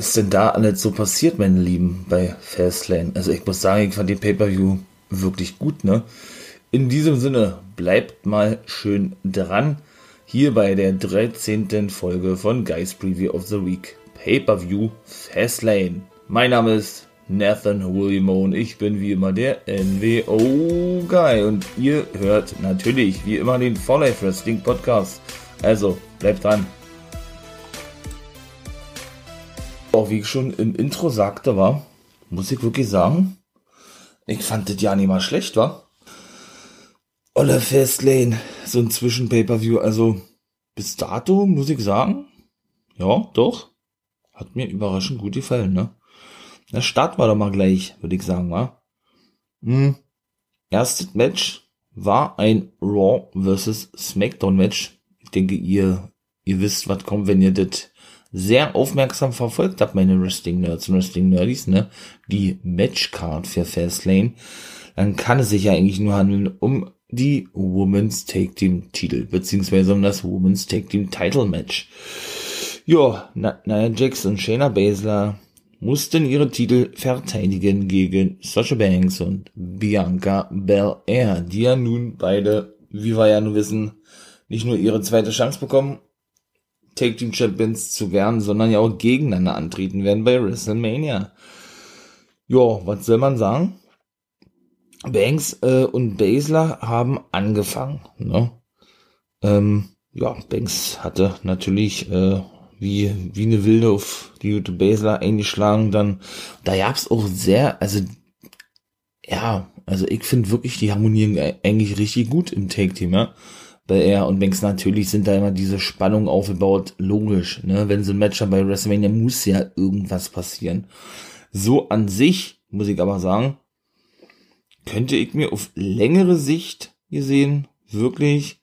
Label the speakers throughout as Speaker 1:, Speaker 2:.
Speaker 1: ist denn da alles so passiert, meine Lieben, bei Fastlane? Also ich muss sagen, ich fand den Pay-Per-View wirklich gut, ne? In diesem Sinne, bleibt mal schön dran. Hier bei der 13. Folge von Guys Preview of the Week Pay-Per-View Fastlane. Mein Name ist Nathan William und ich bin wie immer der NWO Guy und ihr hört natürlich wie immer den For Life Wrestling Podcast. Also bleibt dran. Auch wie ich schon im Intro sagte, war, muss ich wirklich sagen, ich fand das ja nicht mal schlecht, war. Olle Fastlane, so ein Zwischen-Pay-Per-View, also bis dato muss ich sagen, ja, doch, hat mir überraschend gut gefallen, ne? Na, starten wir doch mal gleich, würde ich sagen, wa? Hm. Erstes Match war ein Raw vs. SmackDown Match. Ich denke, ihr, ihr wisst, was kommt, wenn ihr das sehr aufmerksam verfolgt habt, meine Wrestling-Nerds und Wrestling-Nerdies, ne? Die Matchcard für Fastlane. Dann kann es sich ja eigentlich nur handeln um die Women's Take Team Titel, beziehungsweise um das Women's Take Team Title Match. Ja, Nia Jax und Shayna Baszler mussten ihre Titel verteidigen gegen Sasha Banks und Bianca Belair, die ja nun beide, wie wir ja nun wissen, nicht nur ihre zweite Chance bekommen, Take Team Champions zu werden, sondern ja auch gegeneinander antreten werden bei WrestleMania. Ja, was soll man sagen? Banks äh, und Baszler haben angefangen. Ne? Ähm, ja, Banks hatte natürlich äh, wie, wie eine Wilde auf die gute Baszler eingeschlagen. Dann, da gab's auch sehr, also ja, also ich finde wirklich, die harmonieren eigentlich richtig gut im Take-Team, ja. Bei er und Banks natürlich sind da immer diese Spannung aufgebaut, logisch, ne? Wenn so ein Match bei WrestleMania muss ja irgendwas passieren. So an sich, muss ich aber sagen, könnte ich mir auf längere Sicht gesehen wirklich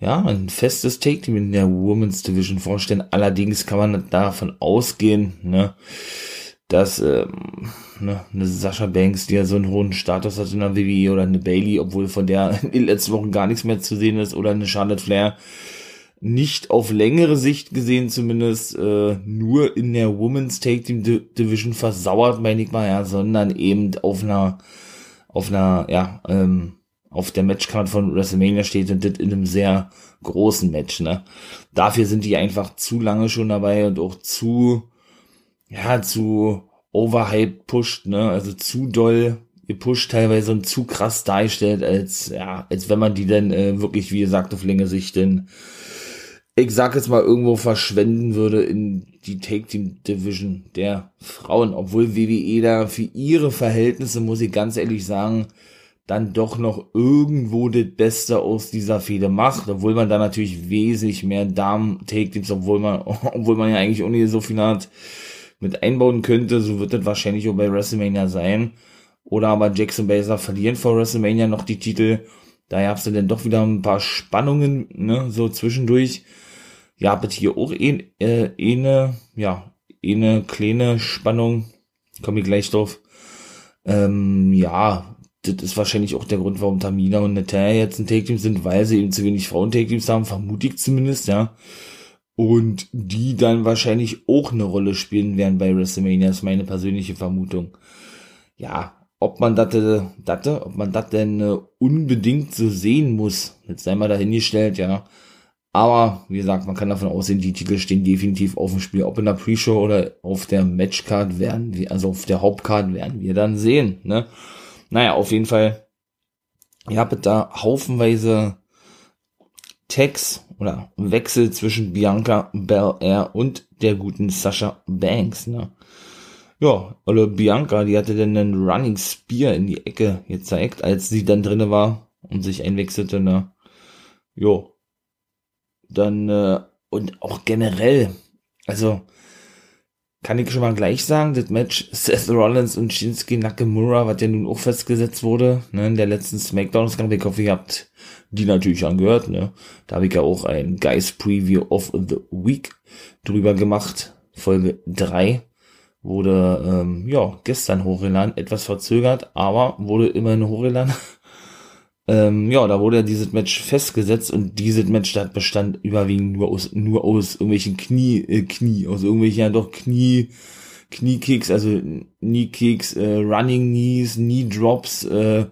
Speaker 1: ja, ein festes Take-Team in der Women's Division vorstellen. Allerdings kann man davon ausgehen, ne, dass ähm, ne, eine Sascha Banks, die ja so einen hohen Status hat in der WWE oder eine Bailey, obwohl von der in den letzten Wochen gar nichts mehr zu sehen ist, oder eine Charlotte Flair, nicht auf längere Sicht gesehen zumindest äh, nur in der Women's Take Team Division versauert, meine ich mal, ja, sondern eben auf einer auf einer, ja, ähm, auf der Matchcard von WrestleMania steht und das in einem sehr großen Match, ne? Dafür sind die einfach zu lange schon dabei und auch zu, ja, zu overhyped pusht, ne? Also zu doll gepusht teilweise und zu krass dargestellt, als, ja, als wenn man die dann äh, wirklich, wie gesagt, auf längere Sicht denn ich sag jetzt mal, irgendwo verschwenden würde in die Take-Team-Division der Frauen, obwohl WWE da für ihre Verhältnisse, muss ich ganz ehrlich sagen, dann doch noch irgendwo das Beste aus dieser Fehde macht, obwohl man da natürlich wesentlich mehr Damen-Take-Teams, obwohl man, obwohl man ja eigentlich ohne so viel hat, mit einbauen könnte, so wird das wahrscheinlich auch bei WrestleMania sein. Oder aber Jackson Baser verlieren vor WrestleMania noch die Titel. Da gab's dann doch wieder ein paar Spannungen, ne, so zwischendurch ja, bitte hier auch eine, äh, eine, ja, eine kleine Spannung, komme ich gleich drauf. Ähm, ja, das ist wahrscheinlich auch der Grund, warum Tamina und Natalia jetzt ein Take-Team sind, weil sie eben zu wenig Frauen-Take-Teams haben, vermute ich zumindest, ja. Und die dann wahrscheinlich auch eine Rolle spielen werden bei WrestleMania, ist meine persönliche Vermutung. Ja, ob man das, das, ob man das denn äh, unbedingt so sehen muss, jetzt sei mal dahingestellt, ja. Aber wie gesagt, man kann davon ausgehen, die Titel stehen definitiv auf dem Spiel. Ob in der Pre-Show oder auf der Matchcard werden wir, also auf der Hauptcard werden wir dann sehen. Ne? Naja, auf jeden Fall, ihr habt da haufenweise Tags oder Wechsel zwischen Bianca Belair und der guten Sasha Banks. Ne? Ja, oder Bianca, die hatte dann einen Running Spear in die Ecke gezeigt, als sie dann drinne war und sich einwechselte. Ne? Jo, dann äh, und auch generell, also kann ich schon mal gleich sagen, das Match Seth Rollins und Shinsuke Nakamura, was ja nun auch festgesetzt wurde, ne, in der letzten Smackdown-Ausgabe, ich hoffe, ihr habt die natürlich angehört, ne, da habe ich ja auch ein Guys Preview of the Week drüber gemacht, Folge 3, wurde, ähm, ja, gestern hochgeladen, etwas verzögert, aber wurde immerhin hochgeladen. ähm, ja, da wurde ja dieses Match festgesetzt und dieses Match da bestand überwiegend nur aus, nur aus irgendwelchen Knie, äh, Knie, aus irgendwelchen ja doch Knie, Kniekicks, also Kneekicks, äh, Running Knees, Knee Drops, äh,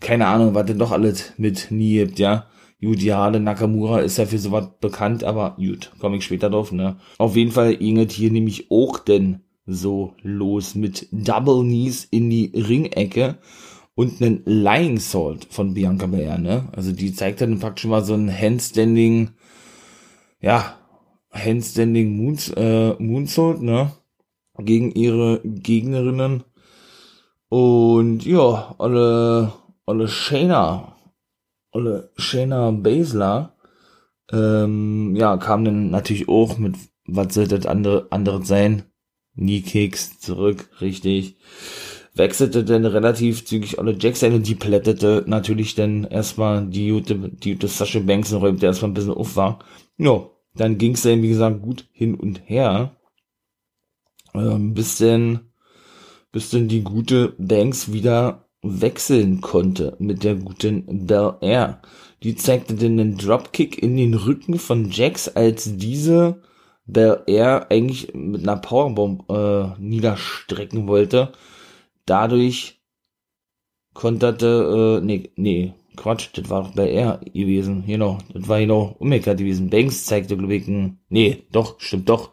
Speaker 1: keine Ahnung, was denn doch alles mit Knie gibt, ja. Gut, ja, Nakamura ist ja für sowas bekannt, aber gut, komme ich später drauf, ne. Auf jeden Fall ging hier nämlich auch denn so los mit Double Knees in die Ringecke und einen Lying Salt von Bianca Belair, ne? Also die zeigt dann praktisch mal so ein Handstanding, ja, Handstanding Moons, äh, Moonsault, ne? Gegen ihre Gegnerinnen. Und ja, alle, alle Shayna, alle Shayna Baszler, ähm, ja, kam dann natürlich auch mit, was sollte das andere, andere sein? Knee Kicks zurück, richtig wechselte dann relativ zügig alle Jacks ein und die plättete natürlich dann erstmal die gute, die gute Sascha Banks und räumte erstmal ein bisschen auf war. Ja, dann ging's dann, wie gesagt, gut hin und her. Ähm, bis denn, bis denn die gute Banks wieder wechseln konnte mit der guten Bel Air. Die zeigte dann einen Dropkick in den Rücken von Jax, als diese Bel Air eigentlich mit einer Powerbomb äh, niederstrecken wollte dadurch konterte, äh, nee, nee, Quatsch, das war doch bei R gewesen, genau, das war genau umgekehrt gewesen. Banks zeigte, glaube ich, ein, nee, doch, stimmt doch.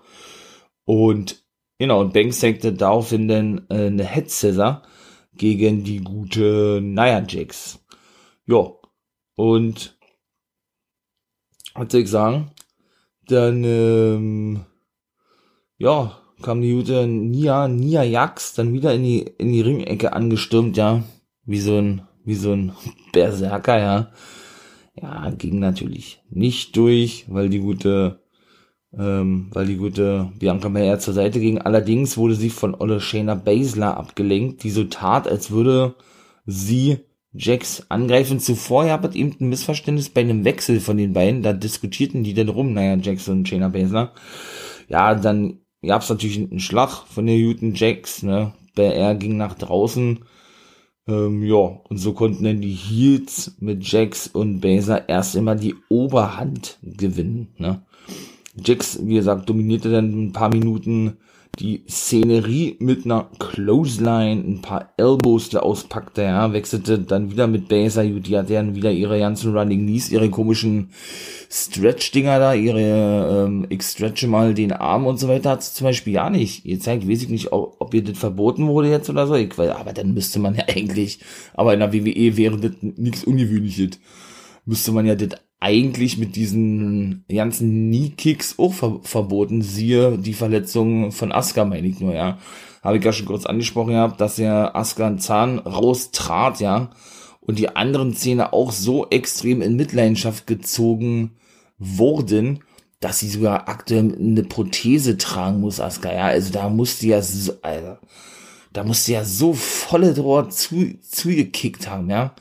Speaker 1: Und, genau, und Banks zeigte daraufhin dann äh, eine Head Scissor gegen die gute Nia Jax. Ja, und, was soll ich sagen, dann, ähm, ja, kam die gute Nia, Nia Jax dann wieder in die, in die Ringecke angestürmt, ja. Wie so ein, wie so ein Berserker, ja. Ja, ging natürlich nicht durch, weil die gute, ähm, weil die gute Bianca Belair zur Seite ging. Allerdings wurde sie von Olle Shayna Baszler abgelenkt, die so tat, als würde sie Jax angreifen. Zuvor gab es eben ein Missverständnis bei einem Wechsel von den beiden. Da diskutierten die denn rum, naja, Jax und Shayna Baszler. Ja, dann gab es natürlich einen Schlag von der Newton Jacks, ne? Er ging nach draußen. Ähm, ja, und so konnten dann die Heels mit Jax und Baser erst immer die Oberhand gewinnen, ne? Jax, wie gesagt, dominierte dann ein paar Minuten die Szenerie mit einer Clothesline, ein paar Elbows, der auspackte, ja, wechselte dann wieder mit Baser, die hat dann wieder ihre ganzen Running Knees, ihre komischen Stretch-Dinger da, ihre, ähm, ich stretche mal den Arm und so weiter, hat zum Beispiel ja nicht. Ihr zeigt, weiß ich nicht, ob, ob ihr das verboten wurde jetzt oder so, ich, aber dann müsste man ja eigentlich, aber in der WWE wäre das nichts Ungewöhnliches. Müsste man ja das eigentlich mit diesen ganzen Knee-Kicks auch ver verboten. Siehe die Verletzung von Asuka, meine ich nur, ja. Habe ich ja schon kurz angesprochen gehabt, dass er Asuka einen Zahn raustrat, ja. Und die anderen Zähne auch so extrem in Mitleidenschaft gezogen wurden, dass sie sogar aktuell eine Prothese tragen muss, Asuka, ja. Also da musste ja so, Alter, da musste ja so volle Drohr zu, zugekickt haben, ja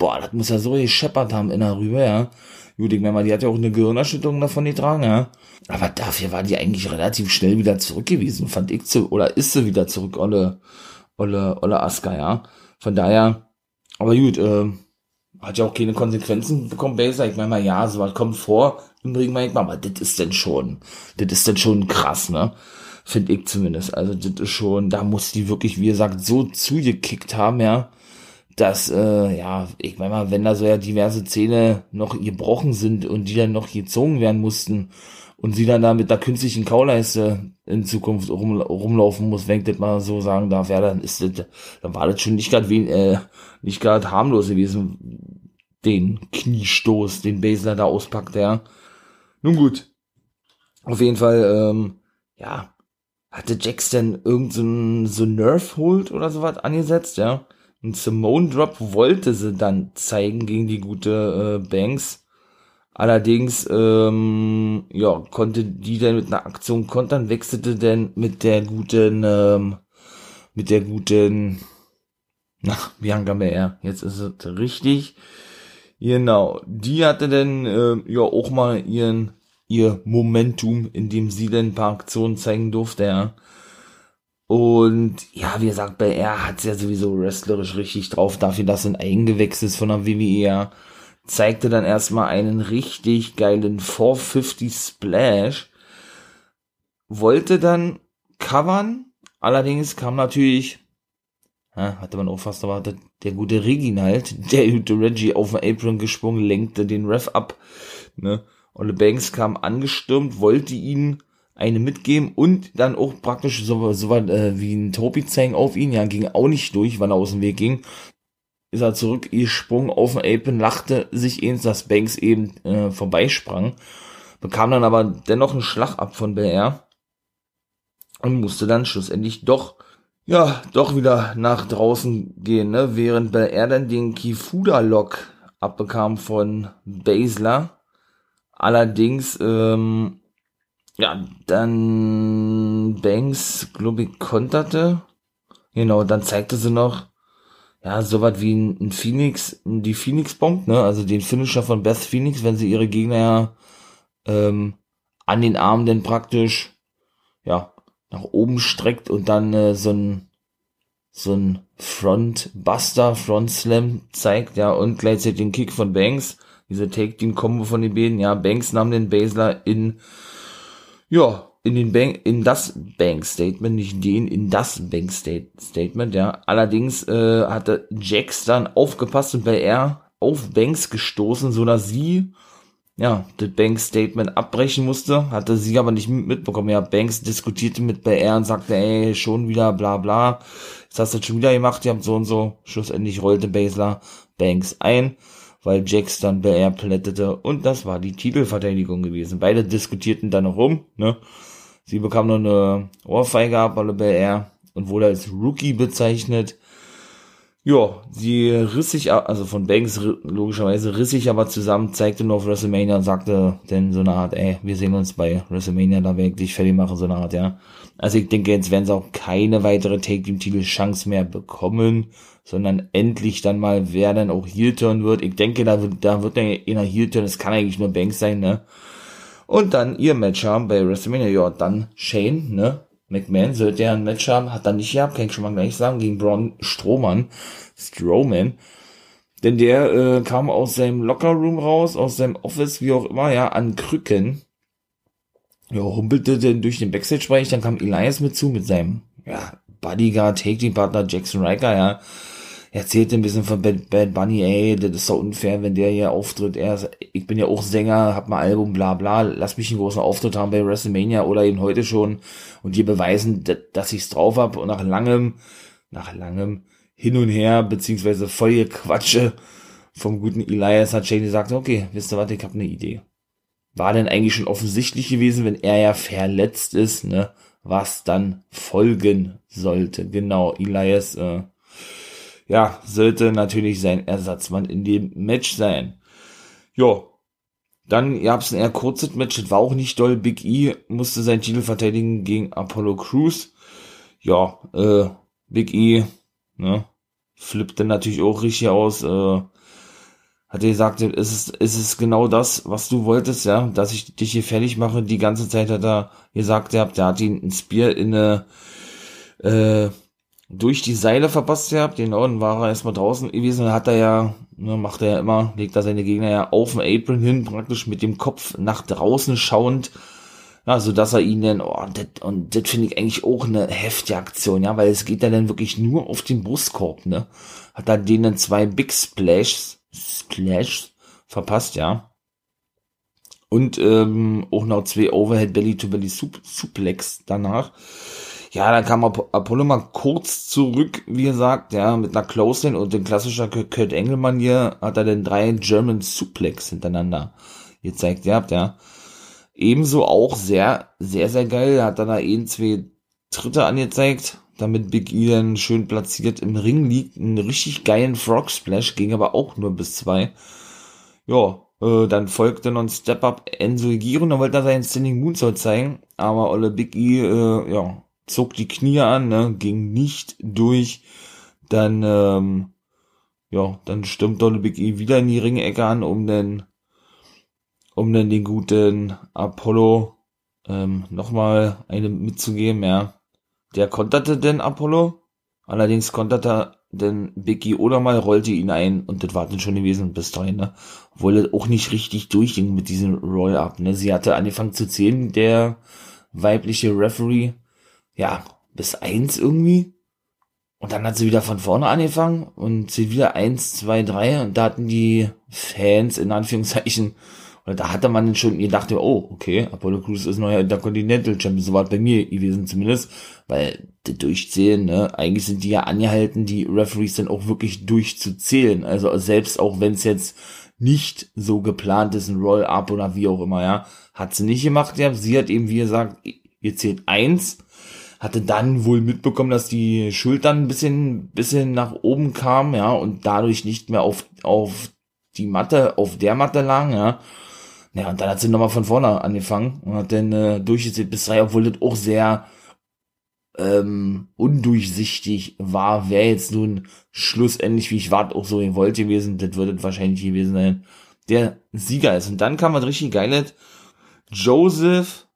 Speaker 1: boah, das muss ja so gescheppert haben in der Rübe, ja. Gut, ich meine mal, die hat ja auch eine Gehirnerschütterung davon getragen, ja. Aber dafür war die eigentlich relativ schnell wieder zurück gewesen, fand ich zu, oder ist sie wieder zurück, Olle, Olle, Olle Aska, ja. Von daher, aber gut, äh, hat ja auch keine Konsequenzen bekommen, Baser. Ich meine mal, ja, sowas kommt vor im Ring, mal, aber das ist denn schon, das ist denn schon krass, ne? Finde ich zumindest. Also, das ist schon, da muss die wirklich, wie gesagt, so zugekickt haben, ja dass, äh, ja, ich meine mal, wenn da so ja diverse Zähne noch gebrochen sind und die dann noch gezogen werden mussten und sie dann da mit der künstlichen Kauleiste in Zukunft rum, rumlaufen muss, wenn ich das mal so sagen darf, ja, dann ist das, dann war das schon nicht gerade äh, nicht gerade harmlos gewesen, den Kniestoß, den Basler da auspackt, ja. Nun gut. Auf jeden Fall, ähm, ja, hatte Jax denn irgendein so, so Nerf Hold oder sowas angesetzt, ja. Ein Simone Drop wollte sie dann zeigen gegen die gute äh, Banks. Allerdings, ähm, ja, konnte die dann mit einer Aktion kontern, wechselte dann mit der guten, ähm, mit der guten, na, Bianca Belair. Jetzt ist es richtig. Genau. Die hatte dann, äh, ja, auch mal ihren, ihr Momentum, in dem sie dann ein paar Aktionen zeigen durfte, ja. Und ja, wie gesagt, bei er hat's ja sowieso wrestlerisch richtig drauf, dafür, dass er ein Eigengewächs ist von der WWE. Zeigte dann erstmal einen richtig geilen 450 Splash. Wollte dann covern, allerdings kam natürlich, ja, hatte man auch fast erwartet, der gute Reginald, der gute Reggie auf den Apron gesprungen, lenkte den Ref ab, ne. Olle Banks kam angestürmt, wollte ihn eine mitgeben und dann auch praktisch so, so was äh, wie ein Topi zeigen auf ihn. Ja, ging auch nicht durch, weil er aus dem Weg ging. Ist er zurückgesprungen auf den Apron, lachte sich eins, dass Banks eben äh, vorbeisprang. Bekam dann aber dennoch einen Schlag ab von BR und musste dann schlussendlich doch ja, doch wieder nach draußen gehen, ne? während BR dann den Kifuda-Lock abbekam von Basler. Allerdings ähm, ja, dann Banks, glaube ich, konterte. Genau, dann zeigte sie noch, ja, so was wie ein, Phoenix, die Phoenix Bomb, ne, also den Finisher von Beth Phoenix, wenn sie ihre Gegner ja, ähm, an den Armen dann praktisch, ja, nach oben streckt und dann äh, so ein, so ein Front Buster, Front Slam zeigt, ja, und gleichzeitig den Kick von Banks, diese Take-Team-Kombo von den beiden, ja, Banks nahm den Basler in ja, in den Bank, in das Bank Statement, nicht den, in das Bank Statement, ja. Allerdings äh, hatte Jax dann aufgepasst und bei er auf Banks gestoßen, so dass sie ja, das Banks Statement abbrechen musste, hatte sie aber nicht mitbekommen. Ja, Banks diskutierte mit BR und sagte, ey, schon wieder bla bla. Jetzt hast du das schon wieder gemacht, ihr habt so und so. Schlussendlich rollte Basler Banks ein weil Jax dann BR plättete und das war die Titelverteidigung gewesen. Beide diskutierten dann noch rum, ne? Sie bekam noch eine Ohrfeige ab, weil BR und wurde als Rookie bezeichnet. Ja, sie riss sich, also von Banks logischerweise riss sich aber zusammen, zeigte nur auf WrestleMania und sagte denn so eine Art, ey, wir sehen uns bei WrestleMania, da werde ich dich fertig machen, so eine Art, ja. Also ich denke, jetzt werden sie auch keine weitere Take-Team-Titel-Chance mehr bekommen sondern endlich dann mal, wer dann auch Heel-Turn wird. Ich denke, da wird, da wird einer Heel-Turn, das kann eigentlich nur Banks sein, ne? Und dann ihr Match haben bei WrestleMania, ja, dann Shane, ne? McMahon sollte ja ein Match haben, hat er nicht gehabt, kann ich schon mal gleich sagen, gegen Braun Strohmann, Strowman. Denn der äh, kam aus seinem Lockerroom raus, aus seinem Office, wie auch immer, ja, an Krücken. Ja, humpelte denn durch den Backstage-Bereich, dann kam Elias mit zu, mit seinem, ja, Bodyguard, Take-Team-Partner Jackson Riker, ja erzählt ein bisschen von Bad, Bad Bunny, ey, das ist so unfair, wenn der hier auftritt. Er, ich bin ja auch Sänger, hab mal Album, bla bla, lass mich einen großen Auftritt haben bei WrestleMania oder eben heute schon und dir beweisen, dass ich's drauf hab und nach langem, nach langem hin und her, beziehungsweise voll Quatsche vom guten Elias hat Shane gesagt, okay, wisst ihr was, ich hab eine Idee. War denn eigentlich schon offensichtlich gewesen, wenn er ja verletzt ist, ne, was dann folgen sollte. Genau, Elias, äh, ja, sollte natürlich sein Ersatzmann in dem Match sein. Ja, dann gab's ein eher kurzes Match, das war auch nicht doll. Big E musste sein Titel verteidigen gegen Apollo Crews. Ja, äh, Big E, ne, flippte natürlich auch richtig aus, äh, hat er gesagt, es ist, es ist genau das, was du wolltest, ja, dass ich dich hier fertig mache. Die ganze Zeit hat er gesagt, er hat ihn ein Spear in eine, äh, durch die Seile verpasst gehabt, genau, dann war er erstmal draußen gewesen, dann hat er ja, ne, macht er ja immer, legt er seine Gegner ja auf den Apron hin, praktisch mit dem Kopf nach draußen schauend, ja, so dass er ihn dann, oh, das, und das finde ich eigentlich auch eine heftige Aktion, ja, weil es geht ja dann wirklich nur auf den Brustkorb, ne, hat er denen zwei Big Splashs, Splashs verpasst, ja, und ähm, auch noch zwei Overhead Belly to Belly Suplex danach, ja, dann kam Apollo mal kurz zurück, wie gesagt, ja, mit einer Close-In und den klassischer Kurt Engelmann hier hat er den drei German Suplex hintereinander gezeigt gehabt, ja. Ebenso auch sehr, sehr, sehr geil, hat dann da ein, zwei Tritte angezeigt, damit Big E dann schön platziert im Ring liegt, einen richtig geilen Frog Splash, ging aber auch nur bis zwei. Ja, äh, dann folgte noch ein Step-Up Enzo Giro, dann wollte er seinen Standing Moonsault zeigen, aber Olle Big E, äh, ja, zog die Knie an, ne, ging nicht durch. Dann, ähm, ja, dann stimmt Donald Big E wieder in die Ringecke an, um den, um dann den guten Apollo ähm, nochmal eine mitzugeben, ja. der konterte den Apollo. Allerdings konterte denn Biggie oder mal rollte ihn ein und das war dann schon gewesen bis dahin, ne? Er auch nicht richtig durchging mit diesem Roll-Up, ne? Sie hatte angefangen zu zählen, der weibliche Referee, ja, bis eins irgendwie. Und dann hat sie wieder von vorne angefangen und sie wieder eins, zwei, drei. Und da hatten die Fans in Anführungszeichen und da hatte man schon gedacht, oh, okay, Apollo Crews ist neuer Intercontinental Champion, so war bei mir gewesen zumindest, weil die durchzählen, ne, eigentlich sind die ja angehalten, die Referees dann auch wirklich durchzuzählen, also selbst auch wenn es jetzt nicht so geplant ist, ein Roll-Up oder wie auch immer, ja, hat sie nicht gemacht, ja, sie hat eben, wie gesagt, ihr zählt eins, hatte dann wohl mitbekommen, dass die Schultern ein bisschen, bisschen nach oben kamen, ja, und dadurch nicht mehr auf, auf die Matte, auf der Matte lagen, ja, ja, und dann hat sie nochmal von vorne angefangen und hat dann äh, durchgezählt bis drei, obwohl das auch sehr ähm, undurchsichtig war, wer jetzt nun schlussendlich, wie ich warte, auch so gewollt gewesen, das würde wahrscheinlich gewesen sein, der Sieger ist. Und dann kam was richtig Geiles. Joseph,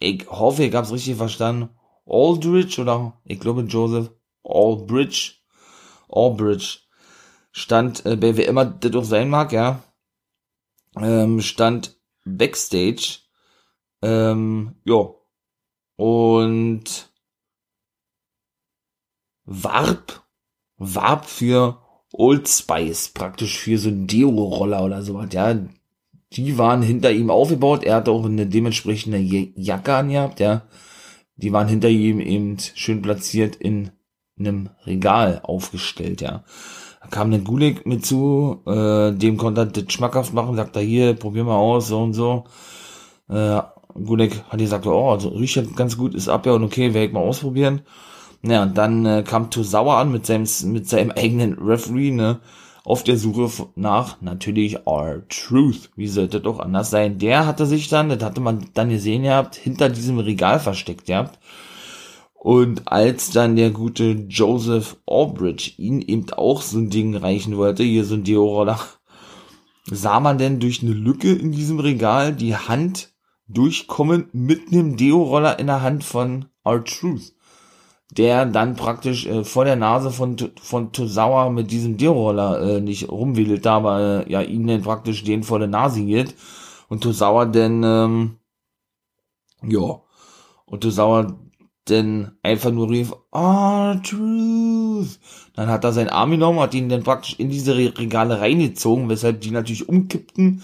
Speaker 1: ich hoffe, ich hab's richtig verstanden, Aldridge oder ich glaube Joseph Aldbridge, Aldbridge stand, äh, wer immer das auch sein mag, ja, ähm, stand Backstage. Ähm, ja. Und warb, warb für Old Spice, praktisch für so ein Deo-Roller oder sowas, ja. Die waren hinter ihm aufgebaut, er hatte auch eine dementsprechende Jacke angehabt, ja. Die waren hinter ihm eben schön platziert in einem Regal aufgestellt, ja. Da kam ein Gulik mit zu, äh, dem konnte er das schmackhaft machen, sagt er hier, probier mal aus, so und so. Äh, Gulik hat gesagt, oh, also riecht ja ganz gut, ist ab ja und okay, werde ich mal ausprobieren. Naja, und dann äh, kam Tosawa an mit seinem, mit seinem eigenen Referee, ne, auf der Suche nach natürlich our truth. Wie sollte auch anders sein? Der hatte sich dann, das hatte man dann gesehen gehabt, hinter diesem Regal versteckt gehabt. Und als dann der gute Joseph Albridge ihn eben auch so ein Ding reichen wollte, hier so ein Deo-Roller, sah man denn durch eine Lücke in diesem Regal die Hand durchkommen mit einem Deo-Roller in der Hand von R-Truth, der dann praktisch äh, vor der Nase von, von Tosawa mit diesem Deo-Roller äh, nicht rumwedelt, aber äh, ja, ihn dann praktisch den vor der Nase geht und Tosawa denn, ähm, ja, und Tosawa denn einfach nur rief, ah, Truth. Dann hat er seinen Arm genommen, hat ihn dann praktisch in diese Regale reingezogen, weshalb die natürlich umkippten.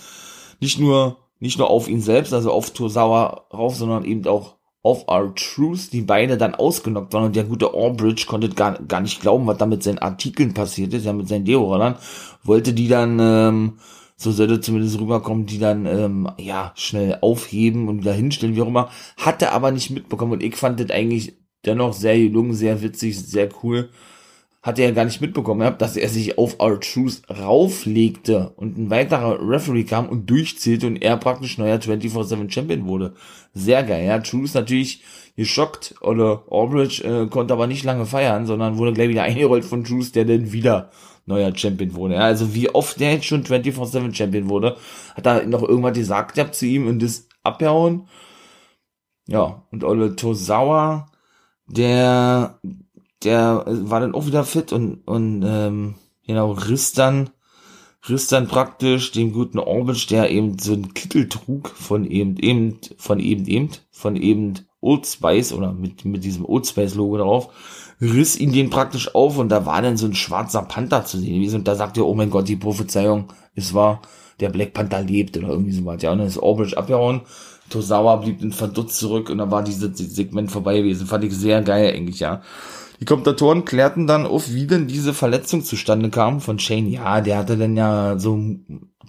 Speaker 1: Nicht nur, nicht nur auf ihn selbst, also auf Tosawa rauf, sondern eben auch auf our Truth, die beide dann ausgenockt waren. Und der gute Albridge konnte gar, gar nicht glauben, was da mit seinen Artikeln passiert ist, ja, mit seinen Deo-Rollern. Wollte die dann, ähm, so sollte zumindest rüberkommen, die dann ähm, ja schnell aufheben und wieder hinstellen, wie auch immer. Hatte aber nicht mitbekommen und ich fand das eigentlich dennoch sehr gelungen, sehr witzig, sehr cool. Hatte er gar nicht mitbekommen, dass er sich auf Our Truth rauflegte und ein weiterer Referee kam und durchzählte und er praktisch neuer 24-7 Champion wurde. Sehr geil, ja. Truth natürlich geschockt oder Albridge äh, konnte aber nicht lange feiern, sondern wurde gleich wieder eingerollt von Truth, der dann wieder neuer Champion wurde. Ja, also wie oft der jetzt schon 24-7 Champion wurde, hat er noch irgendwas gesagt gehabt zu ihm und das abgehauen. Ja, und Ole Tosawa, der, der war dann auch wieder fit und, und ähm, genau, riss dann, riss dann praktisch dem guten Orbit, der eben so einen Kittel trug von eben, eben, von eben, eben, von eben Old Spice oder mit, mit diesem Old Spice Logo drauf, riss ihn den praktisch auf und da war dann so ein schwarzer Panther zu sehen. Und da sagte er, oh mein Gott, die Prophezeiung ist wahr, der Black Panther lebt oder irgendwie so was. Ja, und dann ist Albridge abgehauen. Tosawa blieb dann verdutzt zurück und dann war dieses Segment vorbei gewesen. Fand ich sehr geil eigentlich, ja. Die Kommentatoren klärten dann auf, wie denn diese Verletzung zustande kam von Shane. Ja, der hatte dann ja so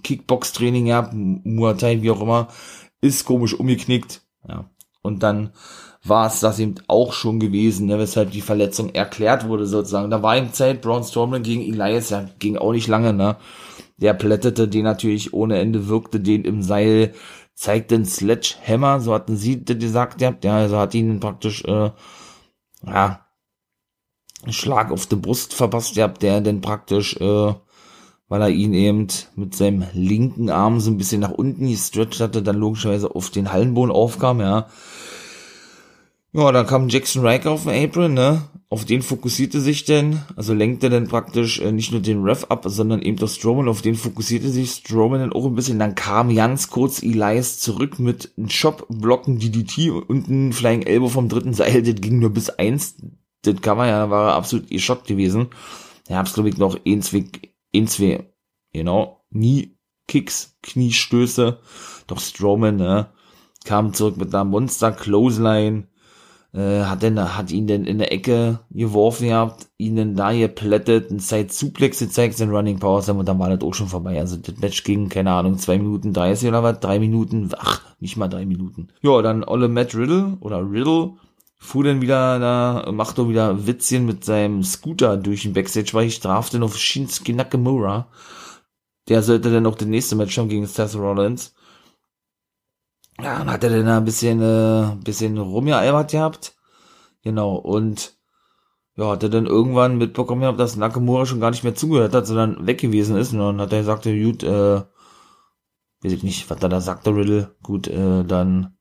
Speaker 1: Kickbox-Training gehabt, Muay Thai, wie auch immer, ist komisch umgeknickt. Ja. Und dann war es das eben auch schon gewesen, ne, weshalb die Verletzung erklärt wurde sozusagen. Da war im Zeit Braun Strowman gegen Elias, ja, ging auch nicht lange, ne. Der plättete den natürlich ohne Ende, wirkte den im Seil, zeigte den Sledgehammer, so hatten sie gesagt, ja, ja also hat ihn praktisch, äh, ja, Schlag auf die Brust verpasst, ja, der denn praktisch, äh, weil er ihn eben mit seinem linken Arm so ein bisschen nach unten gestretcht hatte, dann logischerweise auf den Hallenboden aufkam, ja Ja, dann kam Jackson Riker auf den Apron, ne? Auf den fokussierte sich denn, also lenkte dann praktisch äh, nicht nur den Ref ab, sondern eben das Strowman, auf den fokussierte sich Strowman dann auch ein bisschen. Dann kam ganz kurz Elias zurück mit einem Shop, Blocken, DDT und ein Flying Elbow vom dritten Seil. Das ging nur bis eins. Das man ja, war absolut geschockt gewesen. Da hab's, glaube ich, noch ein, zwei, genau, nie Kicks, Kniestöße. Doch Strowman, ne, kam zurück mit einer Monster Clothesline äh, hat, denn, hat ihn denn in der Ecke geworfen gehabt, ihn dann da geplättet, ein Side Suplex gezeigt, den Running Power Slam und dann war das auch schon vorbei. Also das Match ging, keine Ahnung, zwei Minuten 30 oder was, drei Minuten, ach, nicht mal drei Minuten. Ja, dann Olle Matt Riddle oder Riddle fuhr dann wieder da, macht doch wieder Witzchen mit seinem Scooter durch den Backstage, weil ich strafte auf Shinsuke Nakamura. Der sollte dann auch das nächste Match haben gegen Seth Rollins. Ja, dann hat er dann ein bisschen, äh, bisschen rumgealbert gehabt. Genau, und ja, hat er dann irgendwann mitbekommen gehabt, dass Nakamura schon gar nicht mehr zugehört hat, sondern weg gewesen ist. Und dann hat er gesagt, gut, äh, weiß ich nicht, was er da sagte, Riddle, gut, äh, dann,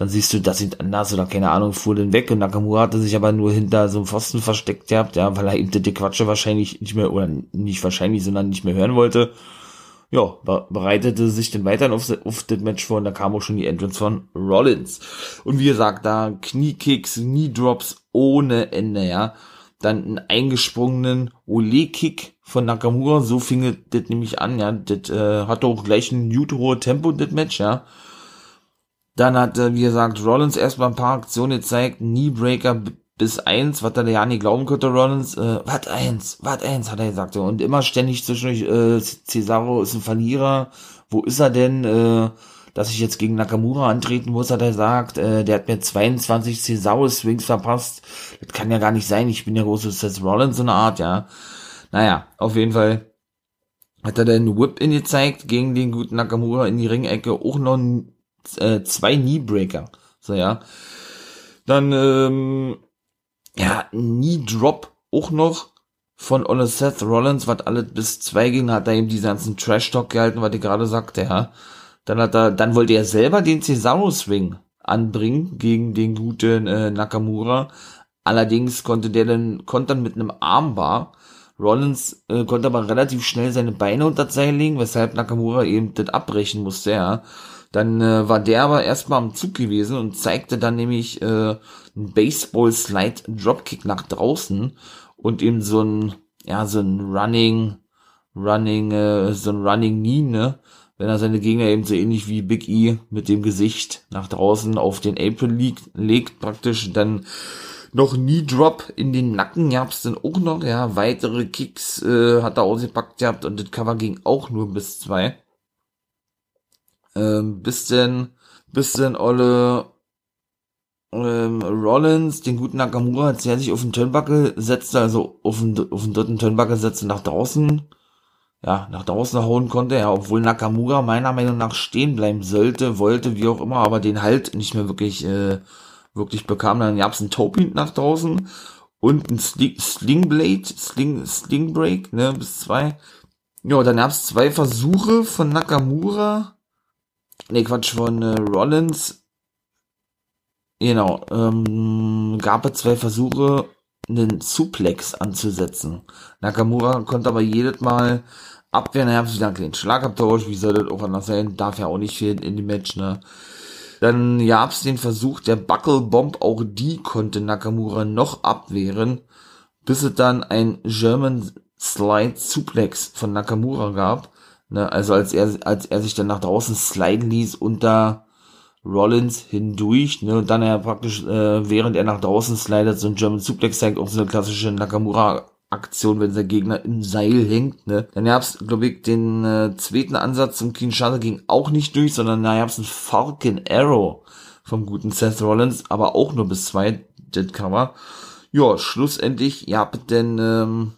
Speaker 1: dann siehst du, das sieht anders oder keine Ahnung, fuhr dann weg und Nakamura hatte sich aber nur hinter so einem Pfosten versteckt gehabt, ja, weil er eben die Quatsche wahrscheinlich nicht mehr, oder nicht wahrscheinlich, sondern nicht mehr hören wollte ja, bereitete sich dann weiterhin auf, auf das Match vor und da kam auch schon die Entrance von Rollins. Und wie gesagt, da Kniekicks, Knee-Drops ohne Ende, ja. Dann einen eingesprungenen Ole-Kick von Nakamura, so fing das nämlich an, ja. Das äh, hatte auch gleich ein hohe Tempo, das Match, ja. Dann hat, äh, wie gesagt, Rollins erstmal ein paar Aktionen gezeigt, Kneebreaker bis eins, was er ja nicht glauben konnte, Rollins, äh, was eins, was eins, hat er gesagt. Und immer ständig zwischendurch, äh, Cesaro ist ein Verlierer, wo ist er denn, äh, dass ich jetzt gegen Nakamura antreten muss, hat er gesagt, äh, der hat mir 22 Cesaro-Swings verpasst. Das kann ja gar nicht sein, ich bin ja große Seth Rollins, so eine Art, ja. Naja, auf jeden Fall hat er dann Whip-In gezeigt gegen den guten Nakamura in die Ringecke, auch noch äh, zwei Kneebreaker, so ja. Dann, ähm, ja, nie Drop auch noch von Ole Seth Rollins, was alles bis zwei ging, hat er eben diesen ganzen Trash-Talk gehalten, was ich gerade sagte, ja. Dann hat er, dann wollte er selber den Cesaro Swing anbringen gegen den guten äh, Nakamura. Allerdings konnte der dann kontern mit einem Armbar. Rollins äh, konnte aber relativ schnell seine Beine unter Seil legen, weshalb Nakamura eben das abbrechen musste, ja. Dann äh, war der aber erstmal am Zug gewesen und zeigte dann nämlich äh, einen Baseball-Slide Dropkick nach draußen und eben so ein, ja, so ein Running, Running, äh, so ein Running Knee, ne? Wenn er seine Gegner eben so ähnlich wie Big E mit dem Gesicht nach draußen auf den Apron liegt, legt praktisch dann noch Knee Drop in den Nacken gab's dann auch noch, ja, weitere Kicks äh, hat er ausgepackt gehabt und das Cover ging auch nur bis zwei. Ähm, bis denn, bis denn Olle ähm, Rollins, den guten Nakamura, als er sich auf den Turnbuckle setzte, also auf den, auf den dritten Turnbuckle setzte, nach draußen, ja, nach draußen hauen konnte, ja, obwohl Nakamura meiner Meinung nach stehen bleiben sollte, wollte, wie auch immer, aber den halt nicht mehr wirklich, äh, wirklich bekam. Dann gab's einen Topin nach draußen und ein Sling, Slingblade, Sling, Slingbreak, ne, bis zwei. Ja, dann gab's zwei Versuche von Nakamura, ne, Quatsch, von äh, Rollins, Genau, ähm, gab es zwei Versuche, einen Suplex anzusetzen. Nakamura konnte aber jedes Mal abwehren, er hat wieder einen kleinen Schlagabtausch, wie soll das auch anders sein, darf ja auch nicht fehlen in dem Match, ne. Dann gab's den Versuch der Buckle Bomb, auch die konnte Nakamura noch abwehren, bis es dann ein German Slide Suplex von Nakamura gab, ne, also als er, als er sich dann nach draußen sliden ließ da Rollins hindurch, ne, und dann er praktisch, äh, während er nach draußen slidet, so ein German Suplex zeigt, auch so eine klassische Nakamura-Aktion, wenn der Gegner im Seil hängt, ne. Dann gab's, glaube ich, den äh, zweiten Ansatz zum Kinshasa ging auch nicht durch, sondern da gab's einen Falcon Arrow vom guten Seth Rollins, aber auch nur bis zwei, das Cover. Ja, schlussendlich, ihr habt denn, ähm,